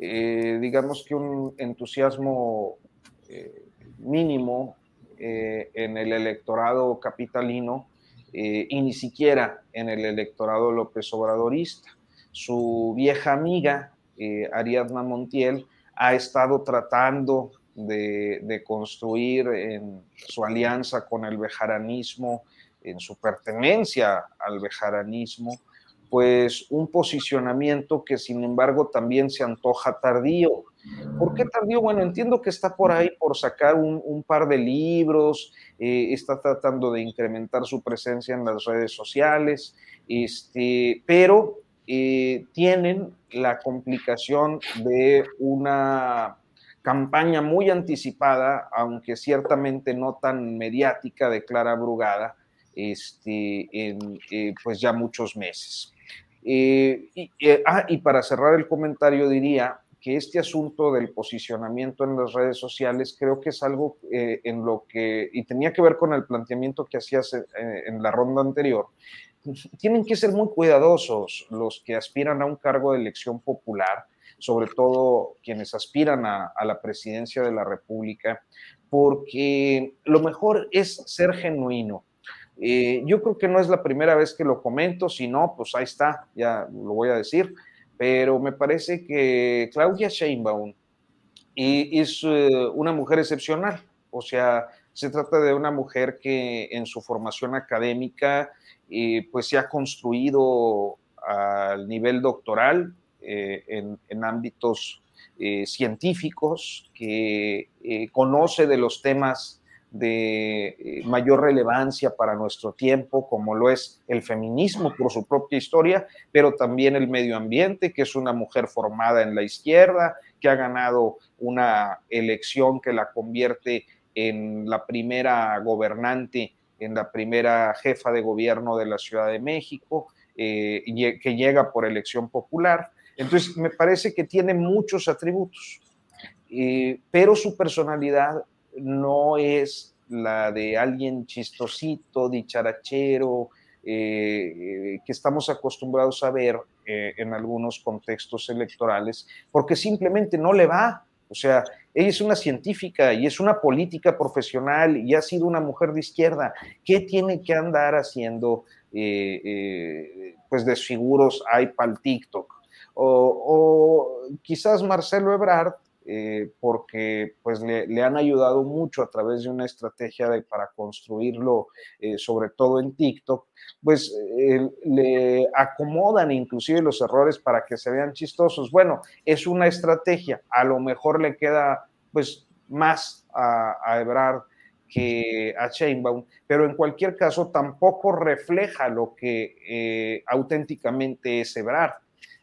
eh, digamos que un entusiasmo eh, mínimo eh, en el electorado capitalino y ni siquiera en el electorado López Obradorista. Su vieja amiga, Ariadna Montiel, ha estado tratando de, construir en su alianza con el bejaranismo, en su pertenencia al bejaranismo, pues un posicionamiento que sin embargo también se antoja tardío. ¿Por qué tardío? Bueno, entiendo que está por ahí por sacar un, par de libros, eh, está tratando de incrementar su presencia en las redes sociales, este, pero eh, tienen la complicación de una campaña muy anticipada, aunque ciertamente no tan mediática de Clara Brugada, este, en eh, pues ya muchos meses. Eh, y, eh, ah, y para cerrar el comentario diría que este asunto del posicionamiento en las redes sociales creo que es algo eh, en lo que, y tenía que ver con el planteamiento que hacías en la ronda anterior, tienen que ser muy cuidadosos los que aspiran a un cargo de elección popular, sobre todo quienes aspiran a, a la presidencia de la República, porque lo mejor es ser genuino eh, yo creo que no es la primera vez que lo comento, si no, pues ahí está, ya lo voy a decir, pero me parece que Claudia Sheinbaum es eh, una mujer excepcional, o sea, se trata de una mujer que en su formación académica eh, pues se ha construido al nivel doctoral en, en, ámbitos científicos, que conoce de los temas de eh, mayor relevancia para nuestro tiempo, como lo es el feminismo por su propia historia, pero también el medio ambiente, que es una mujer formada en la izquierda, que ha ganado una elección que la convierte en la primera gobernante, en la primera jefa de gobierno de la Ciudad de México, eh, que llega por elección popular. Entonces, me parece que tiene muchos atributos, eh, pero su personalidad no es la de alguien chistosito, dicharachero, eh, que estamos acostumbrados a ver eh, en algunos contextos electorales, porque simplemente no le va. O sea, ella es una científica y es una política profesional y ha sido una mujer de izquierda. ¿Qué tiene que andar haciendo, eh, pues, desfiguros hay para el TikTok? O, o, quizás Marcelo Ebrard eh, porque pues le, han ayudado mucho a través de una estrategia para construirlo, eh, sobre todo en TikTok, pues eh, le acomodan inclusive los errores para que se vean chistosos. Bueno, es una estrategia, a lo mejor le queda pues más a, a Ebrard que a Sheinbaum, pero en cualquier caso tampoco refleja lo que auténticamente es Ebrard.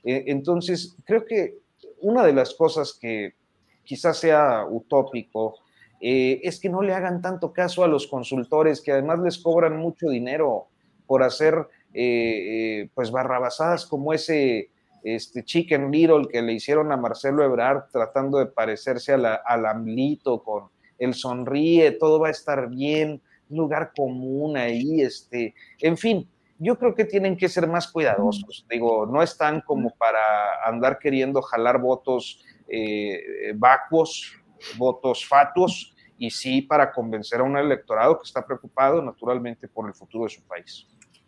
entonces, creo que una de las cosas que quizás sea utópico, eh, es que no le hagan tanto caso a los consultores que además les cobran mucho dinero por hacer eh, eh, pues barrabasadas como ese este Chicken Little que le hicieron a Marcelo Ebrard tratando de parecerse a la, al Amlito con el sonríe, todo va a estar bien, lugar común ahí, este, en fin, yo creo que tienen que ser más cuidadosos. Digo, no están como para andar queriendo jalar votos eh, vacuos, votos fatuos, y sí para convencer a un electorado que está preocupado naturalmente por el futuro de su país.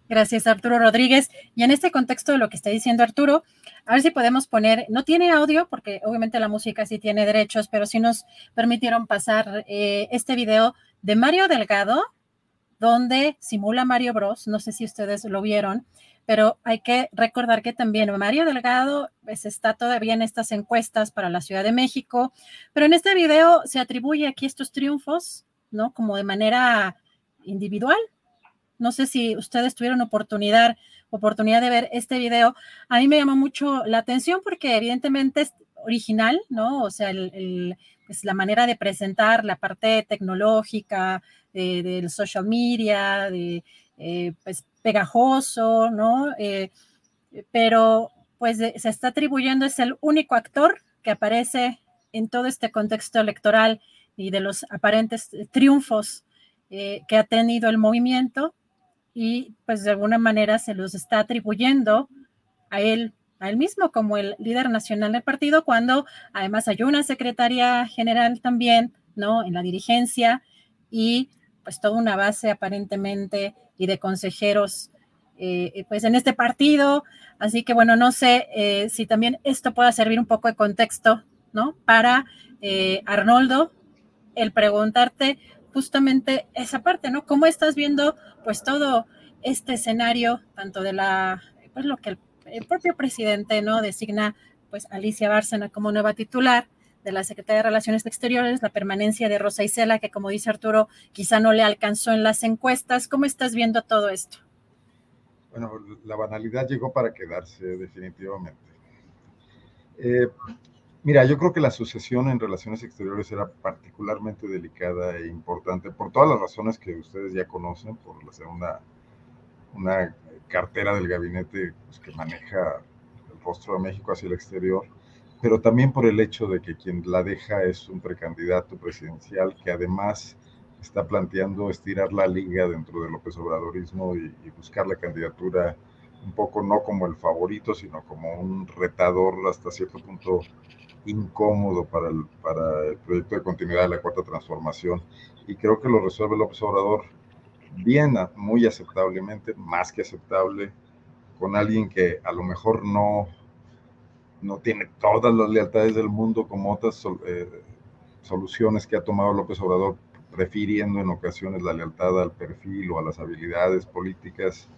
Gracias, Arturo Rodríguez. Y en este contexto de lo que está diciendo Arturo, a ver si podemos poner, no tiene audio, porque obviamente la música sí tiene derechos, pero sí nos permitieron pasar eh, este video de Mario Delgado, donde simula Mario Bros. No sé si ustedes lo vieron, pero hay que recordar que también Mario Delgado pues, está todavía en estas encuestas para la Ciudad de México, pero en este video se atribuye aquí estos triunfos, ¿no? Como de manera individual. No sé si ustedes tuvieron oportunidad, oportunidad de ver este video. A mí me llamó mucho la atención porque evidentemente es original, ¿no? O sea, el, pues, la manera de presentar la parte tecnológica, del social media, de eh, pues pegajoso, ¿no? Eh, pero pues se está atribuyendo, es el único actor que aparece en todo este contexto electoral y de los aparentes triunfos eh, que ha tenido el movimiento y pues de alguna manera se los está atribuyendo a él, a él mismo como el líder nacional del partido, cuando además hay una secretaria general también, ¿no? En la dirigencia y pues toda una base aparentemente y de consejeros eh, pues en este partido. Así que bueno, no sé eh, si también esto pueda servir un poco de contexto, ¿no? Para eh, Arnoldo, el preguntarte justamente esa parte, ¿no? ¿Cómo estás viendo pues todo este escenario, tanto de la, pues lo que el, el propio presidente, ¿no? Designa pues Alicia Bárcena como nueva titular, de la Secretaría de Relaciones Exteriores, la permanencia de Rosa Isela, que como dice Arturo, quizá no le alcanzó en las encuestas. ¿Cómo estás viendo todo esto? Bueno, la banalidad llegó para quedarse definitivamente. Eh, mira, yo creo que la sucesión en relaciones exteriores era particularmente delicada e importante por todas las razones que ustedes ya conocen, por ser una, una cartera del gabinete pues, que maneja el rostro de México hacia el exterior pero también por el hecho de que quien la deja es un precandidato presidencial que además está planteando estirar la liga dentro del López Obradorismo y, buscar la candidatura un poco no como el favorito, sino como un retador hasta cierto punto incómodo para el, para el proyecto de continuidad de la cuarta transformación. Y creo que lo resuelve López Obrador bien, muy aceptablemente, más que aceptable, con alguien que a lo mejor no no tiene todas las lealtades del mundo como otras eh, soluciones que ha tomado López Obrador, prefiriendo en ocasiones la lealtad al perfil o a las habilidades políticas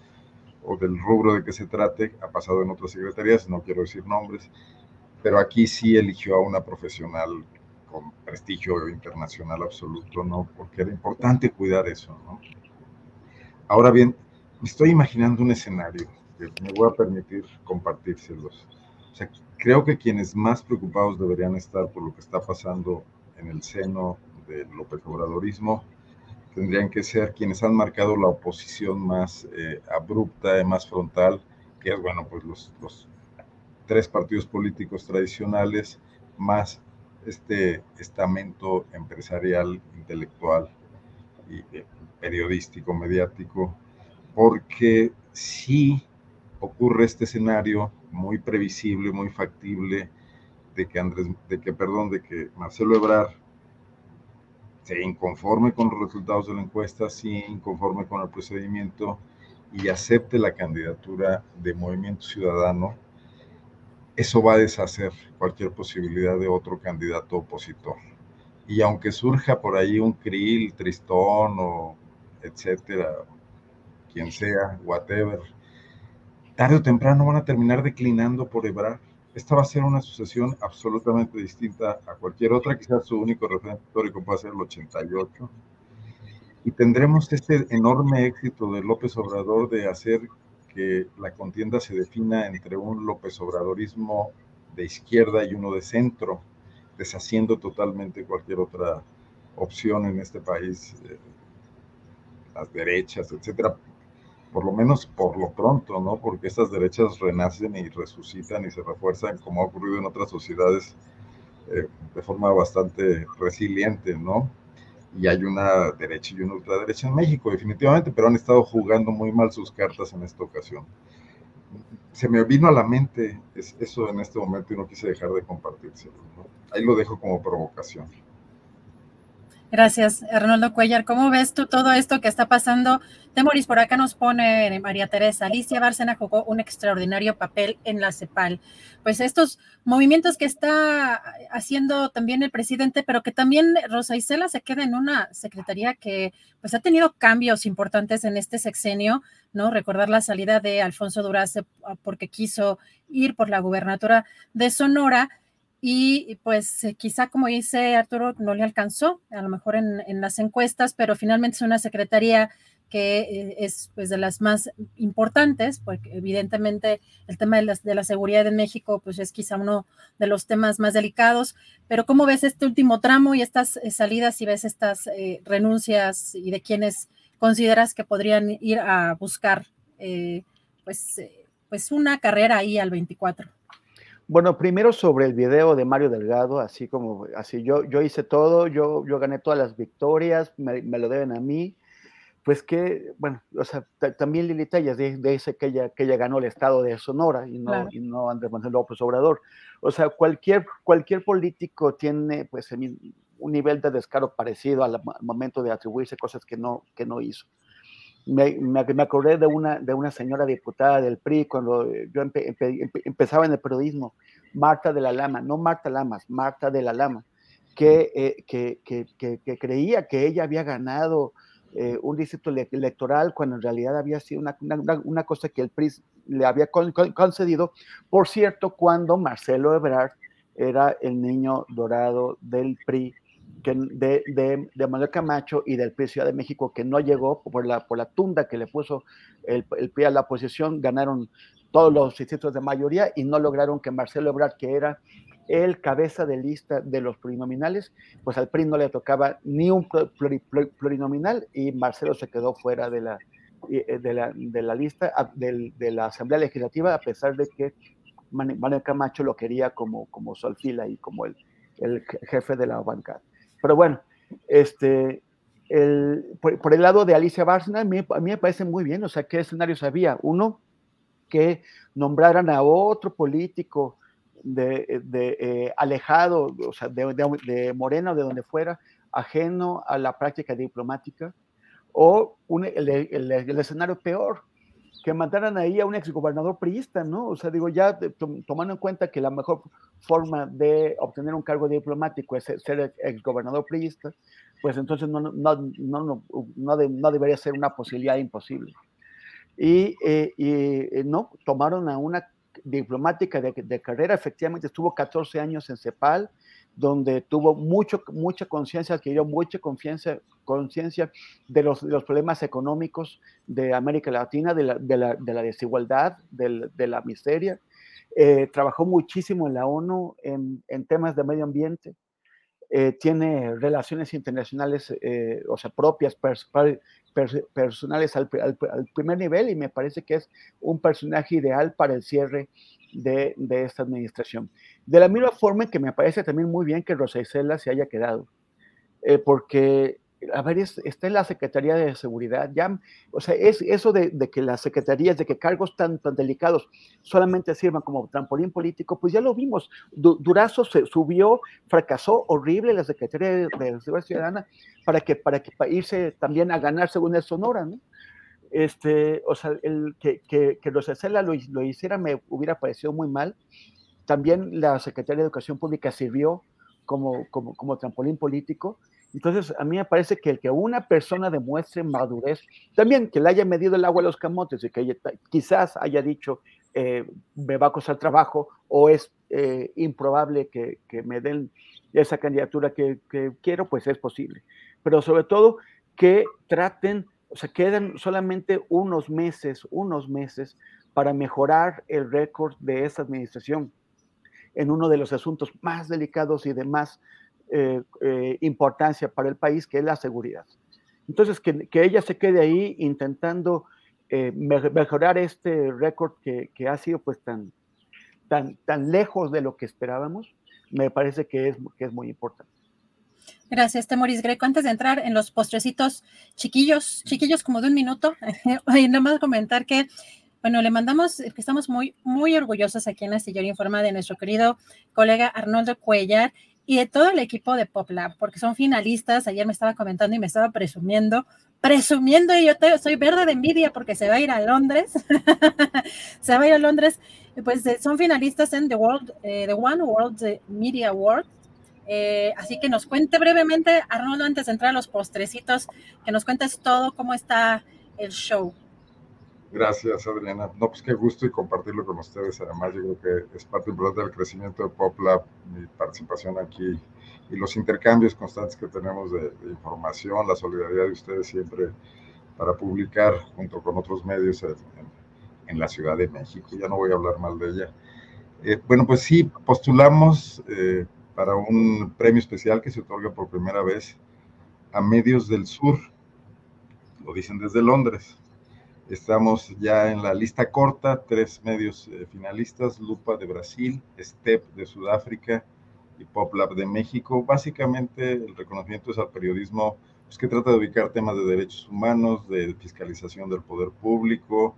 o del rubro de que se trate. Ha pasado en otras secretarías, no quiero decir nombres, pero aquí sí eligió a una profesional con prestigio internacional absoluto, ¿no? Porque era importante cuidar eso, ¿no? Ahora bien, me estoy imaginando un escenario que me voy a permitir compartírselos. Sea, creo que quienes más preocupados deberían estar por lo que está pasando en el seno del López Obradorismo tendrían que ser quienes han marcado la oposición más eh, abrupta y más frontal, que es, bueno, pues los, los tres partidos políticos tradicionales, más este estamento empresarial, intelectual y, periodístico, mediático, porque sí ocurre este escenario muy previsible, muy factible, de que Andrés, de que, perdón, de que Marcelo Ebrard se inconforme con los resultados de la encuesta, sí inconforme con el procedimiento y acepte la candidatura de Movimiento Ciudadano, eso va a deshacer cualquier posibilidad de otro candidato opositor. Y aunque surja por ahí un Krill, Tristón o etcétera, quien sea, whatever, tarde o temprano van a terminar declinando por Ebrard. Esta va a ser una sucesión absolutamente distinta a cualquier otra, quizás su único referente histórico puede ser el 88. Y tendremos este enorme éxito de López Obrador de hacer que la contienda se defina entre un López Obradorismo de izquierda y uno de centro, deshaciendo totalmente cualquier otra opción en este país, eh, las derechas, etcétera por lo menos por lo pronto, ¿no? Porque estas derechas renacen y resucitan y se refuerzan, como ha ocurrido en otras sociedades, eh, de forma bastante resiliente, ¿no? Y hay una derecha y una ultraderecha en México, definitivamente, pero han estado jugando muy mal sus cartas en esta ocasión. Se me vino a la mente eso en este momento y no quise dejar de compartírselo. Ahí lo dejo como provocación. Gracias, Arnoldo Cuellar. ¿Cómo ves tú todo esto que está pasando? Temoris, por acá nos pone María Teresa. Alicia Bárcena jugó un extraordinario papel en la CEPAL. Pues estos movimientos que está haciendo también el presidente, pero que también Rosa Isela se queda en una secretaría que pues ha tenido cambios importantes en este sexenio, ¿no? Recordar la salida de Alfonso Durace porque quiso ir por la gubernatura de Sonora y pues eh, quizá como dice Arturo no le alcanzó a lo mejor en, las encuestas, pero finalmente es una secretaría que eh, es pues de las más importantes, porque evidentemente el tema de, de la seguridad en México pues es quizá uno de los temas más delicados, pero ¿cómo ves este último tramo y estas eh, salidas y ves estas renuncias y de quienes consideras que podrían ir a buscar pues, pues una carrera ahí al 24? Bueno, primero sobre el video de Mario Delgado, así como, así yo, yo hice todo, yo, yo gané todas las victorias, me, lo deben a mí, pues que, bueno, o sea, también Lili Tellas dice que ella, que ella ganó el estado de Sonora y no, y no Andrés Manuel López Obrador. O sea, cualquier, cualquier político tiene, pues, un nivel de descaro parecido al momento de atribuirse cosas que no, que no hizo me, me, acordé de una, de una señora diputada del PRI cuando yo empezaba en el periodismo, Marta de la Lama, no Marta Lamas, Marta de la Lama, que, eh, que, que, que creía que ella había ganado eh, un distrito electoral cuando en realidad había sido una, una, una cosa que el PRI le había concedido, por cierto, cuando Marcelo Ebrard era el niño dorado del PRI de, de, de, Manuel Camacho y del PRI Ciudad de México que no llegó por la, por la tunda que le puso el, el PRI a la oposición, ganaron todos los distritos de mayoría y no lograron que Marcelo Ebrard, que era el cabeza de lista de los plurinominales, pues al PRI no le tocaba ni un plurinominal y Marcelo se quedó fuera de la, eh, de la, de la lista de, la Asamblea Legislativa, a pesar de que Manuel Camacho lo quería como, como su alfila y como el, el jefe de la bancada. Pero bueno, este, el, por, el lado de Alicia Bárcena, a mí, me parece muy bien, o sea, ¿qué escenarios había? Uno, que nombraran a otro político de, de eh, alejado, o sea, de, de, Morena o de donde fuera, ajeno a la práctica diplomática, o un, el, el, escenario peor, que mandaran ahí a un exgobernador priista, ¿no? O sea, digo, ya tomando en cuenta que la mejor forma de obtener un cargo diplomático es ser exgobernador priista, pues entonces no, no, no, no, no, debería ser una posibilidad imposible. Y, eh, y eh, no, tomaron a una diplomática de, de, carrera, efectivamente estuvo 14 años en CEPAL, donde tuvo mucho, mucha conciencia, adquirió mucha conciencia conciencia de los, problemas económicos de América Latina, de la, de la, de la desigualdad, de, la miseria. Eh, trabajó muchísimo en la ONU en, temas de medio ambiente. Eh, tiene relaciones internacionales, eh, o sea, propias, personales al, al, primer nivel y me parece que es un personaje ideal para el cierre de, de, esta administración. De la misma forma que me parece también muy bien que Rosa Isela se haya quedado, porque a ver, está en la Secretaría de Seguridad, ya, o sea, es eso de, que las secretarías, de que cargos tan, tan delicados solamente sirvan como trampolín político, pues ya lo vimos. Durazo se subió, fracasó horrible la Secretaría de, Seguridad Ciudadana para que, para que para irse también a ganar según el Sonora, ¿no? Este, o sea, el, que, que, que los lo, lo hiciera me hubiera parecido muy mal. También la Secretaría de Educación Pública sirvió como, como, como trampolín político entonces, a mí me parece que el que una persona demuestre madurez, también que le haya medido el agua a los camotes y que quizás haya dicho, eh, me va a costar trabajo o es eh, improbable que, me den esa candidatura que, quiero, pues es posible. Pero sobre todo que traten, o sea, quedan solamente unos meses, unos meses para mejorar el récord de esa administración en uno de los asuntos más delicados y de más eh, eh, importancia para el país, que es la seguridad. Entonces, que, ella se quede ahí intentando eh, mejorar este récord que, ha sido pues tan, tan, tan lejos de lo que esperábamos, me parece que es, que es muy importante. Gracias, Temoris Greco. Antes de entrar en los postrecitos chiquillos, chiquillos como de un minuto, nada más comentar que, bueno, le mandamos, que estamos muy, muy orgullosos aquí en Astillero Informa de nuestro querido colega Arnoldo Cuellar, y de todo el equipo de PopLab, porque son finalistas. Ayer me estaba comentando y me estaba presumiendo, presumiendo, y yo soy verde de envidia porque se va a ir a Londres. se va a ir a Londres. Pues eh, son finalistas en The World, eh, The One World Media Award. Eh, así que nos cuente brevemente, Arnoldo, antes de entrar a los postrecitos, que nos cuentes todo cómo está el show. Gracias, Adriana. No, pues qué gusto y compartirlo con ustedes. Además, yo creo que es parte importante del crecimiento de PopLab, mi participación aquí y los intercambios constantes que tenemos de, información, la solidaridad de ustedes siempre para publicar junto con otros medios en, la Ciudad de México. Ya no voy a hablar mal de ella. Eh, bueno, pues sí, postulamos eh, para un premio especial que se otorga por primera vez a medios del sur. Lo dicen desde Londres Estamos ya en la lista corta, tres medios eh, finalistas, Lupa de Brasil, STEP de Sudáfrica y PopLab de México. Básicamente el reconocimiento es al periodismo pues, que trata de ubicar temas de derechos humanos, de fiscalización del poder público,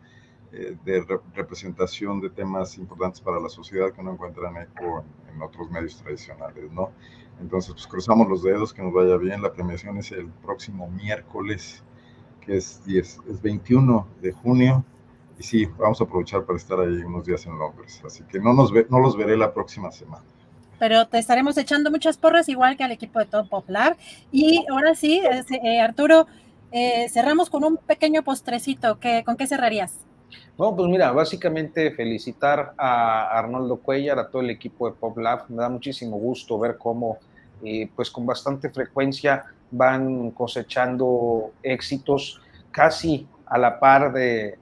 eh, de representación de temas importantes para la sociedad que no encuentran eco en, en, otros medios tradicionales, ¿no? Entonces, pues cruzamos los dedos, que nos vaya bien. La premiación es el próximo miércoles que es, 10, es 21 de junio. Y sí, vamos a aprovechar para estar ahí unos días en Londres. Así que no, nos ve, no los veré la próxima semana. Pero te estaremos echando muchas porras, igual que al equipo de Top Pop Lab. Y ahora sí, eh, Arturo, eh, cerramos con un pequeño postrecito. ¿Qué, ¿Con qué cerrarías? Bueno, pues mira, básicamente felicitar a Arnoldo Cuellar, a todo el equipo de Pop Lab. Me da muchísimo gusto ver cómo, eh, pues con bastante frecuencia, van cosechando éxitos casi a la par de,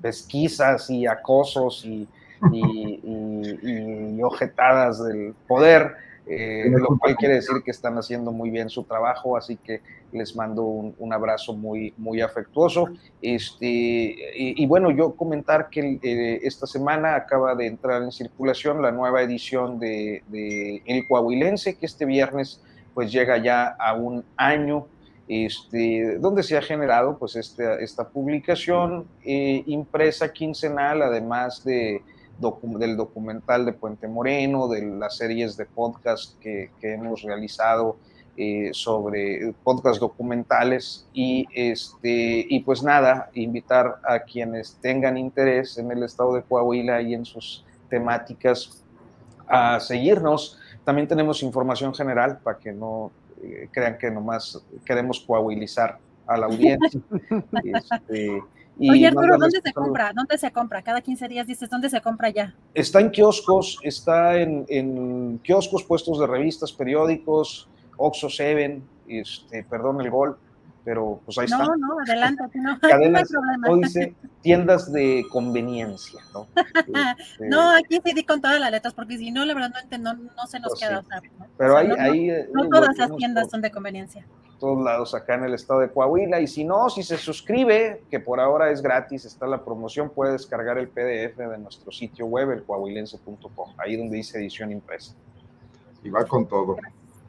pesquisas y acosos y, y, ojetadas del poder, eh, lo cual quiere decir que están haciendo muy bien su trabajo, así que les mando un, abrazo muy, muy afectuoso. Este, y, bueno, yo comentar que eh, esta semana acaba de entrar en circulación la nueva edición de, de El Coahuilense, que este viernes pues llega ya a un año este, donde se ha generado pues esta, esta publicación eh, impresa quincenal, además de, del documental de Puente Moreno, de las series de podcast que, que hemos realizado eh, sobre podcast documentales y, este, y pues nada, invitar a quienes tengan interés en el estado de Coahuila y en sus temáticas a seguirnos también tenemos información general para que no eh, crean que nomás queremos coahuilizar a la audiencia. este, Oye, Arturo, ¿dónde se compra? ¿Dónde se compra? Cada 15 días dices, ¿dónde se compra ya? Está en kioscos, está en, en kioscos, puestos de revistas, periódicos, Oxo Seven, este, perdón el gol, pero pues ahí está. No, no, adelante, no, Cadenas, no dice tiendas de conveniencia, ¿no? Este, no, aquí sí di con todas las letras, porque si no, la verdad no, no, se nos pues queda otra. ¿no? Pero ahí, ahí, eh, no, todas las tiendas son de conveniencia. Todos lados acá en el estado de Coahuila, y si no, si se suscribe, que por ahora es gratis, está la promoción, puede descargar el PDF de nuestro sitio web, el coahuilense.com, ahí donde dice edición impresa. Y va con todo.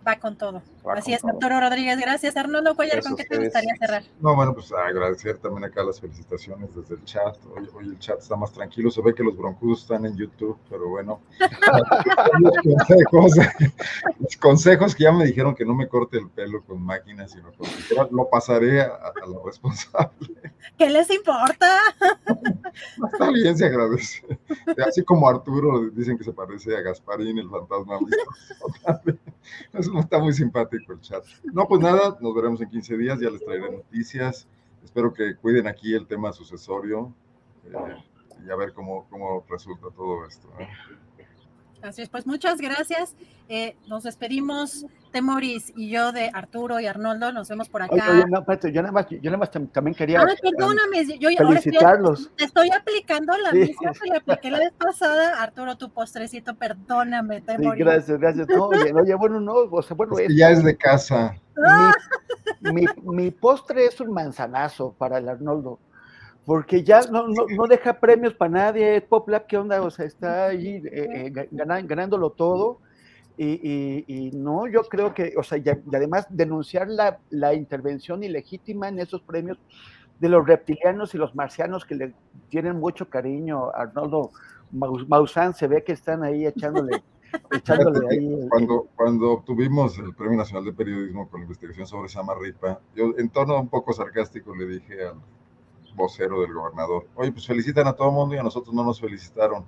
va con todo. Así es, doctor Rodríguez. Gracias, Arnoldo Cuellar. ¿Con qué te gustaría cerrar? No, bueno, pues agradecer también acá las felicitaciones desde el chat. Hoy, el chat está más tranquilo. Se ve que los broncudos están en YouTube, pero bueno. los, consejos, los consejos que ya me dijeron que no me corte el pelo con máquinas, sino con lo pasaré a, a la responsable. ¿Qué les importa? Está bien, se agradece. Así como Arturo dicen que se parece a Gasparín, el fantasma. Está muy simpático el chat. No, pues nada, nos veremos en 15 días, ya les traeré noticias. Espero que cuiden aquí el tema sucesorio eh, y a ver cómo, cómo resulta todo esto. Así es, pues muchas gracias. Eh, nos despedimos, Temoris y yo de Arturo y Arnoldo. Nos vemos por acá. Oye, no, yo nada más, yo nada más también quería. Ah, perdóname, yo, felicitarlos. Ahora te estoy aplicando la misma que le apliqué la vez pasada. Arturo, tu postrecito, perdóname, Temoris. Sí, gracias, gracias. No, oye, oye, bueno, no, o sea, bueno, es ya es de casa. Ah. Mi, mi postre es un manzanazo para el Arnoldo porque ya no, no, no, deja premios para nadie, Pop Lab, ¿qué onda? O sea, está ahí eh, eh, ganándolo todo. Y, y, no, yo creo que, o sea, y, además denunciar la, la, intervención ilegítima en esos premios de los reptilianos y los marcianos que le tienen mucho cariño. Arnoldo Maussan se ve que están ahí echándole. echándole ahí cuando, cuando obtuvimos el Premio Nacional de Periodismo con la investigación sobre Samarripa, yo en tono un poco sarcástico le dije al vocero del gobernador. Oye, pues felicitan a todo el mundo y a nosotros no nos felicitaron.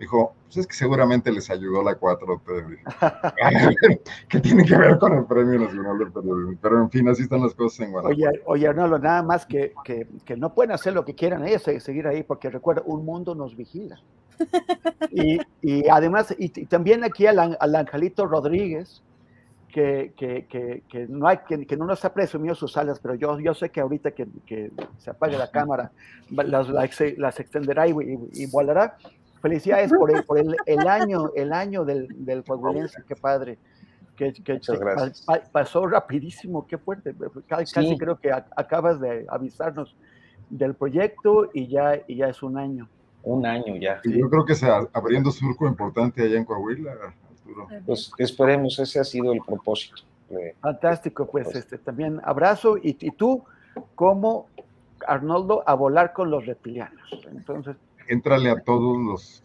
Dijo, pues es que seguramente les ayudó la 4T. ¿Qué tiene que ver con el Premio Nacional del Periodismo? Pero en fin, así están las cosas en Guanajuato. Oye, oye nada más que, que, que, no pueden hacer lo que quieran ellos, seguir ahí, porque recuerda, un mundo nos vigila. Y, y además, y, y, también aquí al, al Angelito Rodríguez, que, que, que, no hay, que, no nos ha presumido sus alas, pero yo, yo sé que ahorita que, se apague la cámara, las, las, extenderá y, y, volará. Felicidades por el, por el, el año, el año del, del qué padre. Que, que pasó rapidísimo, qué fuerte. Casi creo que acabas de avisarnos del proyecto y ya, y ya es un año. Un año ya. Y yo creo que está abriendo surco importante allá en Coahuila. Pues esperemos, ese ha sido el propósito. Fantástico, pues este, también abrazo y, y, tú como Arnoldo a volar con los reptilianos. Entonces, entrale a todos los,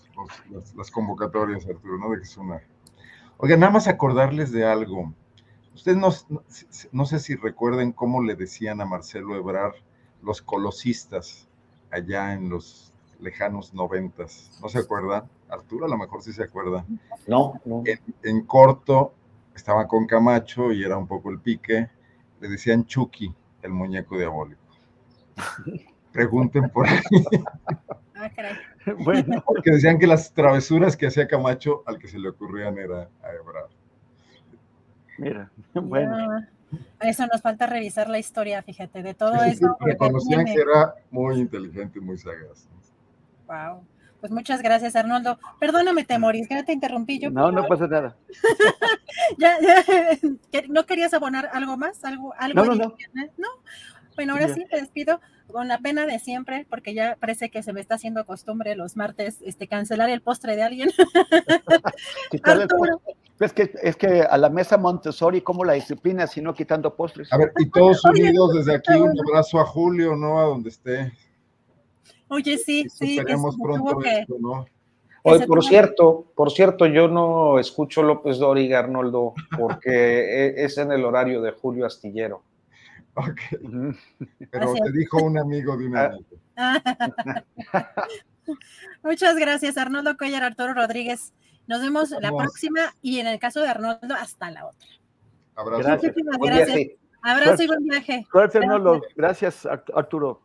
las, convocatorias, Arturo, ¿no? De que es una. Oiga, nada más acordarles de algo. Ustedes no, no, sé si recuerden cómo le decían a Marcelo Ebrar los colosistas allá en los lejanos noventas. ¿No se acuerdan? Arturo a lo mejor sí se acuerda. No, no. En, corto estaba con Camacho y era un poco el pique. Le decían Chucky, el muñeco diabólico. Pregunten por ahí. Ah, bueno, porque decían que las travesuras que hacía Camacho al que se le ocurrían era a Ebrard. Mira, bueno. eso nos falta revisar la historia, fíjate, de todo eso. reconocían que era muy inteligente y muy sagaz. Wow. Pues muchas gracias, Arnoldo. Perdóname, Temoris, que te interrumpí yo. No, no pasa nada. ya, ¿No querías abonar algo más? ¿Algo, algo no, no, no. Bueno, ahora sí te despido con la pena de siempre, porque ya parece que se me está haciendo costumbre los martes este, cancelar el postre de alguien. Arturo. Es que, es que a la mesa Montessori, ¿cómo la disciplina si no quitando postres? A ver, y todos unidos desde aquí, un abrazo a Julio, ¿no? A donde esté. Oye, sí, sí. Esperemos pronto esto, ¿no? Oye, por cierto, por cierto, yo no escucho López Dóriga, Arnoldo, porque e, es en el horario de Julio Astillero. Ok. Pero te dijo un amigo de un ah. Muchas gracias, Arnoldo Cuellar, Arturo Rodríguez. Nos vemos la próxima y en el caso de Arnoldo, hasta la otra. Abrazo. Gracias. gracias. Abrazo y buen viaje. Gracias, Arnoldo. Gracias, Arturo.